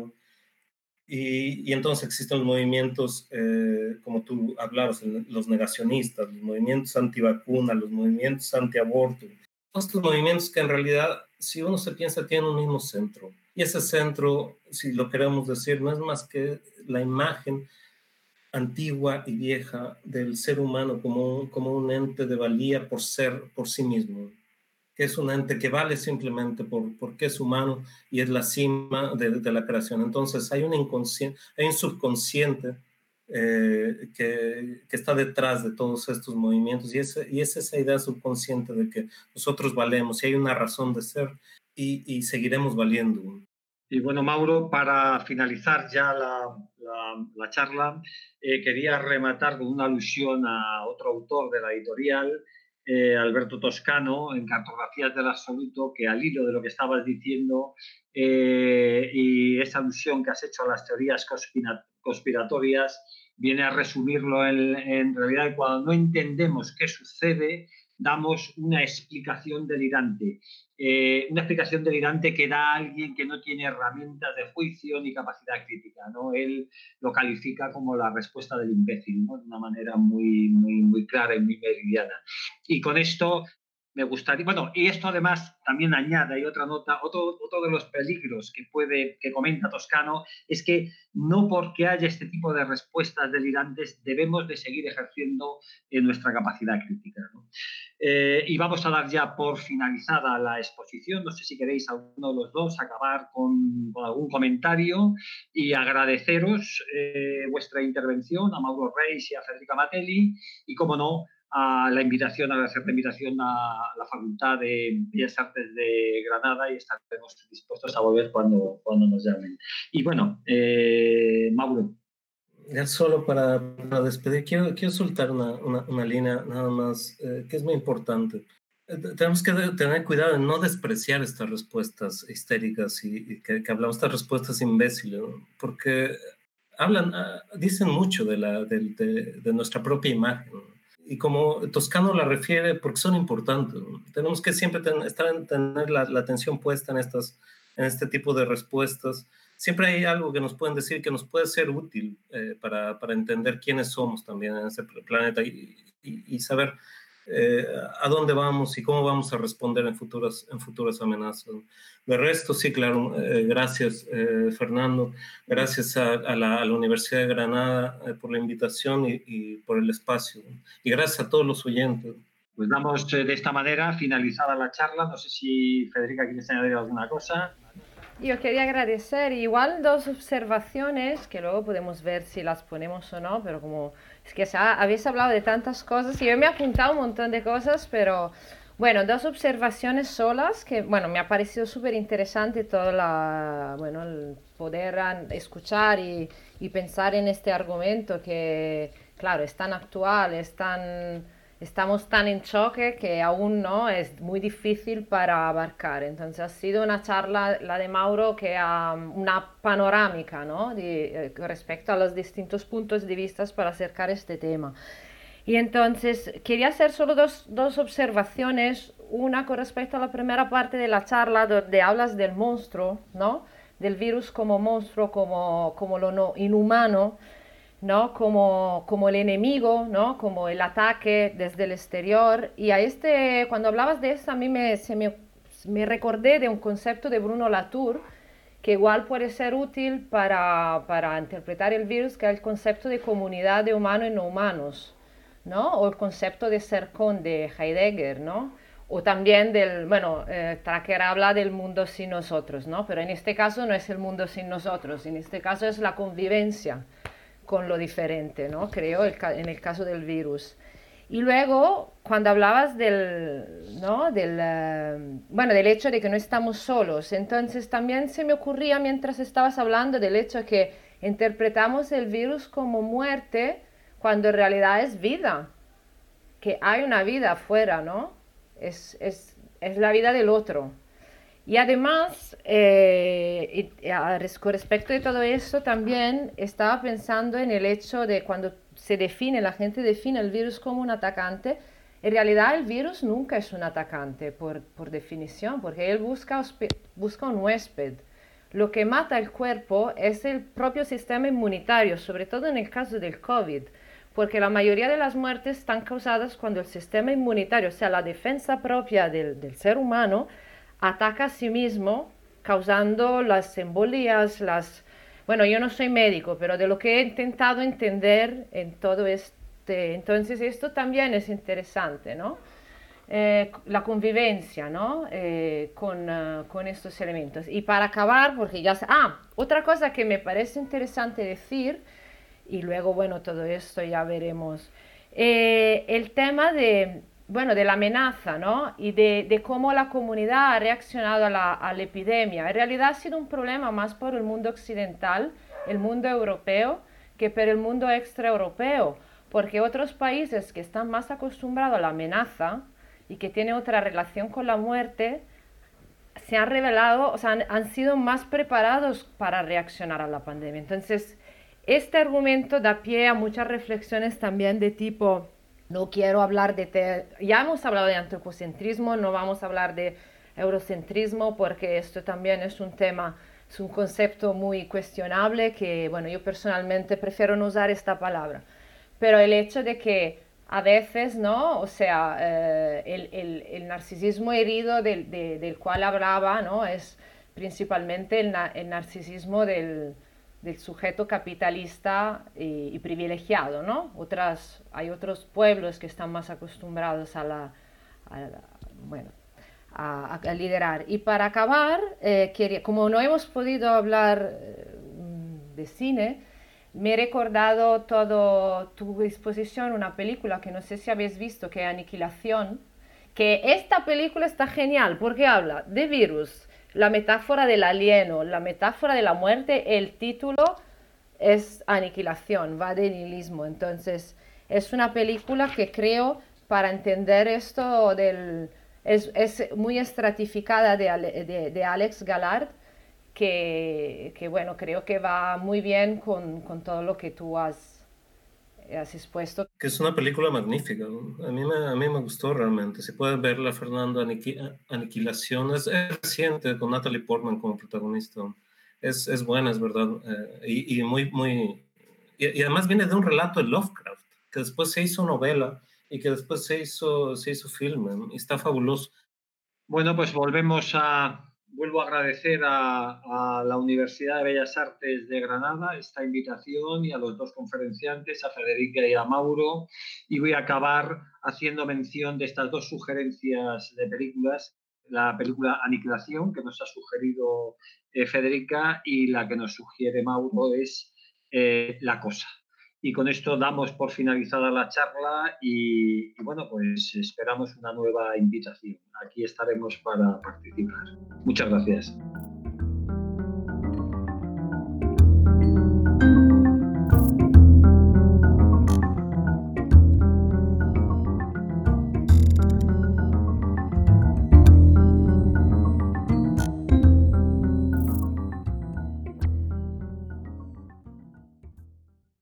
Y, y, entonces existen los movimientos, como tú hablabas, los negacionistas, los movimientos antivacunas, los movimientos antiaborto, estos movimientos que en realidad, si uno se piensa, tienen un mismo centro. Y ese centro, si lo queremos decir, no es más que la imagen antigua y vieja del ser humano como un, como un ente de valía por ser por sí mismo, que es un ente que vale simplemente por, porque es humano y es la cima de, de la creación. Entonces hay un inconsciente, hay un subconsciente eh, que, que, está detrás de todos estos movimientos y, y es esa idea subconsciente de que nosotros valemos y hay una razón de ser y, y seguiremos valiendo. Y bueno, Mauro, para finalizar ya la, la, charla, eh, quería rematar con una alusión a otro autor de la editorial, eh, Alberto Toscano, en Cartografías del Absoluto, que al hilo de lo que estabas diciendo y esa alusión que has hecho a las teorías conspiratorias, viene a resumirlo en, realidad cuando no entendemos qué sucede, damos una explicación delirante. Eh, una explicación delirante que da a alguien que no tiene herramientas de juicio ni capacidad crítica. ¿no? Él lo califica como la respuesta del imbécil, ¿no? de una manera muy, muy, muy clara y muy meridiana. Y con esto me gustaría, bueno, y esto además también añade, hay otra nota, otro, otro de los peligros que puede, que comenta Toscano, es que no porque haya este tipo de respuestas delirantes debemos de seguir ejerciendo en nuestra capacidad crítica. Eh, y vamos a dar ya por finalizada la exposición, no sé si queréis alguno de los dos acabar con, con algún comentario y agradeceros eh, vuestra intervención a Mauro Reis y a Federica Matelli y, como no, a la invitación, a la invitación a la Facultad de Bellas Artes de Granada y estaremos dispuestos a volver cuando, cuando nos llamen. Y bueno, eh, Mauro. Ya solo para, para despedir, quiero, quiero soltar una, una, una línea nada más eh, que es muy importante. Eh, tenemos que tener cuidado en no despreciar estas respuestas histéricas y, que, que, hablamos, estas respuestas imbéciles, porque hablan, ah, dicen mucho de, la, de, de, de nuestra propia imagen y como Toscano la refiere, porque son importantes. Tenemos que siempre estar, tener la, atención puesta en, estas, en este tipo de respuestas. Siempre hay algo que nos pueden decir que nos puede ser útil eh, para, para, entender quiénes somos también en este planeta y, y, y saber eh, a dónde vamos y cómo vamos a responder en futuras, en futuras amenazas. De resto, sí, claro, eh, gracias eh, Fernando, gracias a, a, la, a, la, Universidad de Granada por la invitación y, y, por el espacio. Y gracias a todos los oyentes. Pues damos de esta manera finalizada la charla. No sé si Federica quieres añadir alguna cosa. Yo quería agradecer. Igual dos observaciones que luego podemos ver si las ponemos o no, pero como es que habéis hablado de tantas cosas y yo me he apuntado un montón de cosas, pero Bueno, dos observaciones solas que, bueno, me ha parecido súper interesante todo la, bueno, el poder escuchar y, y, pensar en este argumento que, claro, es tan actual, es tan, estamos tan en choque que aún no es muy difícil para abarcar. Entonces ha sido una charla, la de Mauro, que ha una panorámica, ¿no? De, eh, respecto a los distintos puntos de vista para acercar este tema. Y entonces quería hacer solo dos, dos, observaciones, una con respecto a la primera parte de la charla donde hablas del monstruo, ¿no? Del virus como monstruo, como, como lo no, inhumano, ¿no? Como, como el enemigo, ¿no? Como el ataque desde el exterior. Y a este, cuando hablabas de eso, a mí me, se me, me recordé de un concepto de Bruno Latour, que igual puede ser útil para, para interpretar el virus, que es el concepto de comunidad de humanos y no humanos. ¿no? O el concepto de ser con de Heidegger, ¿no? O también del, bueno, eh, Tracker habla del mundo sin nosotros, ¿no? Pero en este caso no es el mundo sin nosotros, en este caso es la convivencia con lo diferente, ¿no? Creo, en el caso del virus. Y luego, cuando hablabas del, ¿no? del, eh, bueno, del hecho de que no estamos solos, entonces también se me ocurría mientras estabas hablando del hecho de que interpretamos el virus como muerte, cuando en realidad es vida, que hay una vida afuera, ¿no? Es, es, es la vida del otro. Y además, eh, con respecto de todo eso, también estaba pensando en el hecho de cuando se define, la gente define el virus como un atacante, en realidad el virus nunca es un atacante por, por definición, porque él busca, busca un huésped. Lo que mata el cuerpo es el propio sistema inmunitario, sobre todo en el caso del COVID porque la mayoría de las muertes están causadas cuando el sistema inmunitario, o sea, la defensa propia del, ser humano, ataca a sí mismo, causando las embolías, las... Bueno, yo no soy médico, pero de lo que he intentado entender en todo este... Entonces, esto también es interesante, ¿no? Eh, la convivencia, ¿no? Eh, con, uh, con, estos elementos. Y para acabar, porque ya... Ah, otra cosa que me parece interesante decir y luego, bueno, todo esto ya veremos. Eh, el tema de, bueno, de la amenaza, ¿no? Y de, de cómo la comunidad ha reaccionado a la, a la, epidemia. En realidad ha sido un problema más por el mundo occidental, el mundo europeo, que por el mundo extraeuropeo, porque otros países que están más acostumbrados a la amenaza y que tienen otra relación con la muerte, se han revelado, o sea, han, han sido más preparados para reaccionar a la pandemia. Entonces, este argumento da pie a muchas reflexiones también de tipo, no quiero hablar de, ya hemos hablado de antropocentrismo, no vamos a hablar de eurocentrismo porque esto también es un tema, es un concepto muy cuestionable que, bueno, yo personalmente prefiero no usar esta palabra. Pero el hecho de que a veces, ¿no? O sea, eh, el, el, el, narcisismo herido del, del, cual hablaba, ¿no? Es principalmente el, el narcisismo del, del sujeto capitalista y, privilegiado, ¿no? Hay otros pueblos que están más acostumbrados a la, bueno, a, liderar. Y para acabar, eh, como no hemos podido hablar eh, de cine, me he recordado todo tu disposición una película que no sé si habéis visto, que es Aniquilación, que esta película está genial porque habla de virus, la metáfora del alieno, la metáfora de la muerte, el título es aniquilación, va de nihilismo. Entonces, es una película que creo para entender esto del... Es, es muy estratificada de, de, Alex Gallard, que, que, bueno, creo que va muy bien con, con todo lo que tú has has expuesto. Que es una película magnífica. A mí me, a mí me gustó realmente. Si pueden verla, Fernando, Aniquilación. Es, reciente, con Natalie Portman como protagonista. Es, es buena, es verdad. Eh, y, y, muy, muy... Y, además viene de un relato de Lovecraft, que después se hizo novela y que después se hizo, se hizo filme. Y está fabuloso. Bueno, pues volvemos a, vuelvo a agradecer a, la Universidad de Bellas Artes de Granada esta invitación y a los dos conferenciantes, a Federica y a Mauro. Y voy a acabar haciendo mención de estas dos sugerencias de películas. La película Aniquilación, que nos ha sugerido eh, Federica, y la que nos sugiere Mauro es eh, La Cosa. Y con esto damos por finalizada la charla y, bueno, pues esperamos una nueva invitación. Aquí estaremos para participar. Muchas gracias.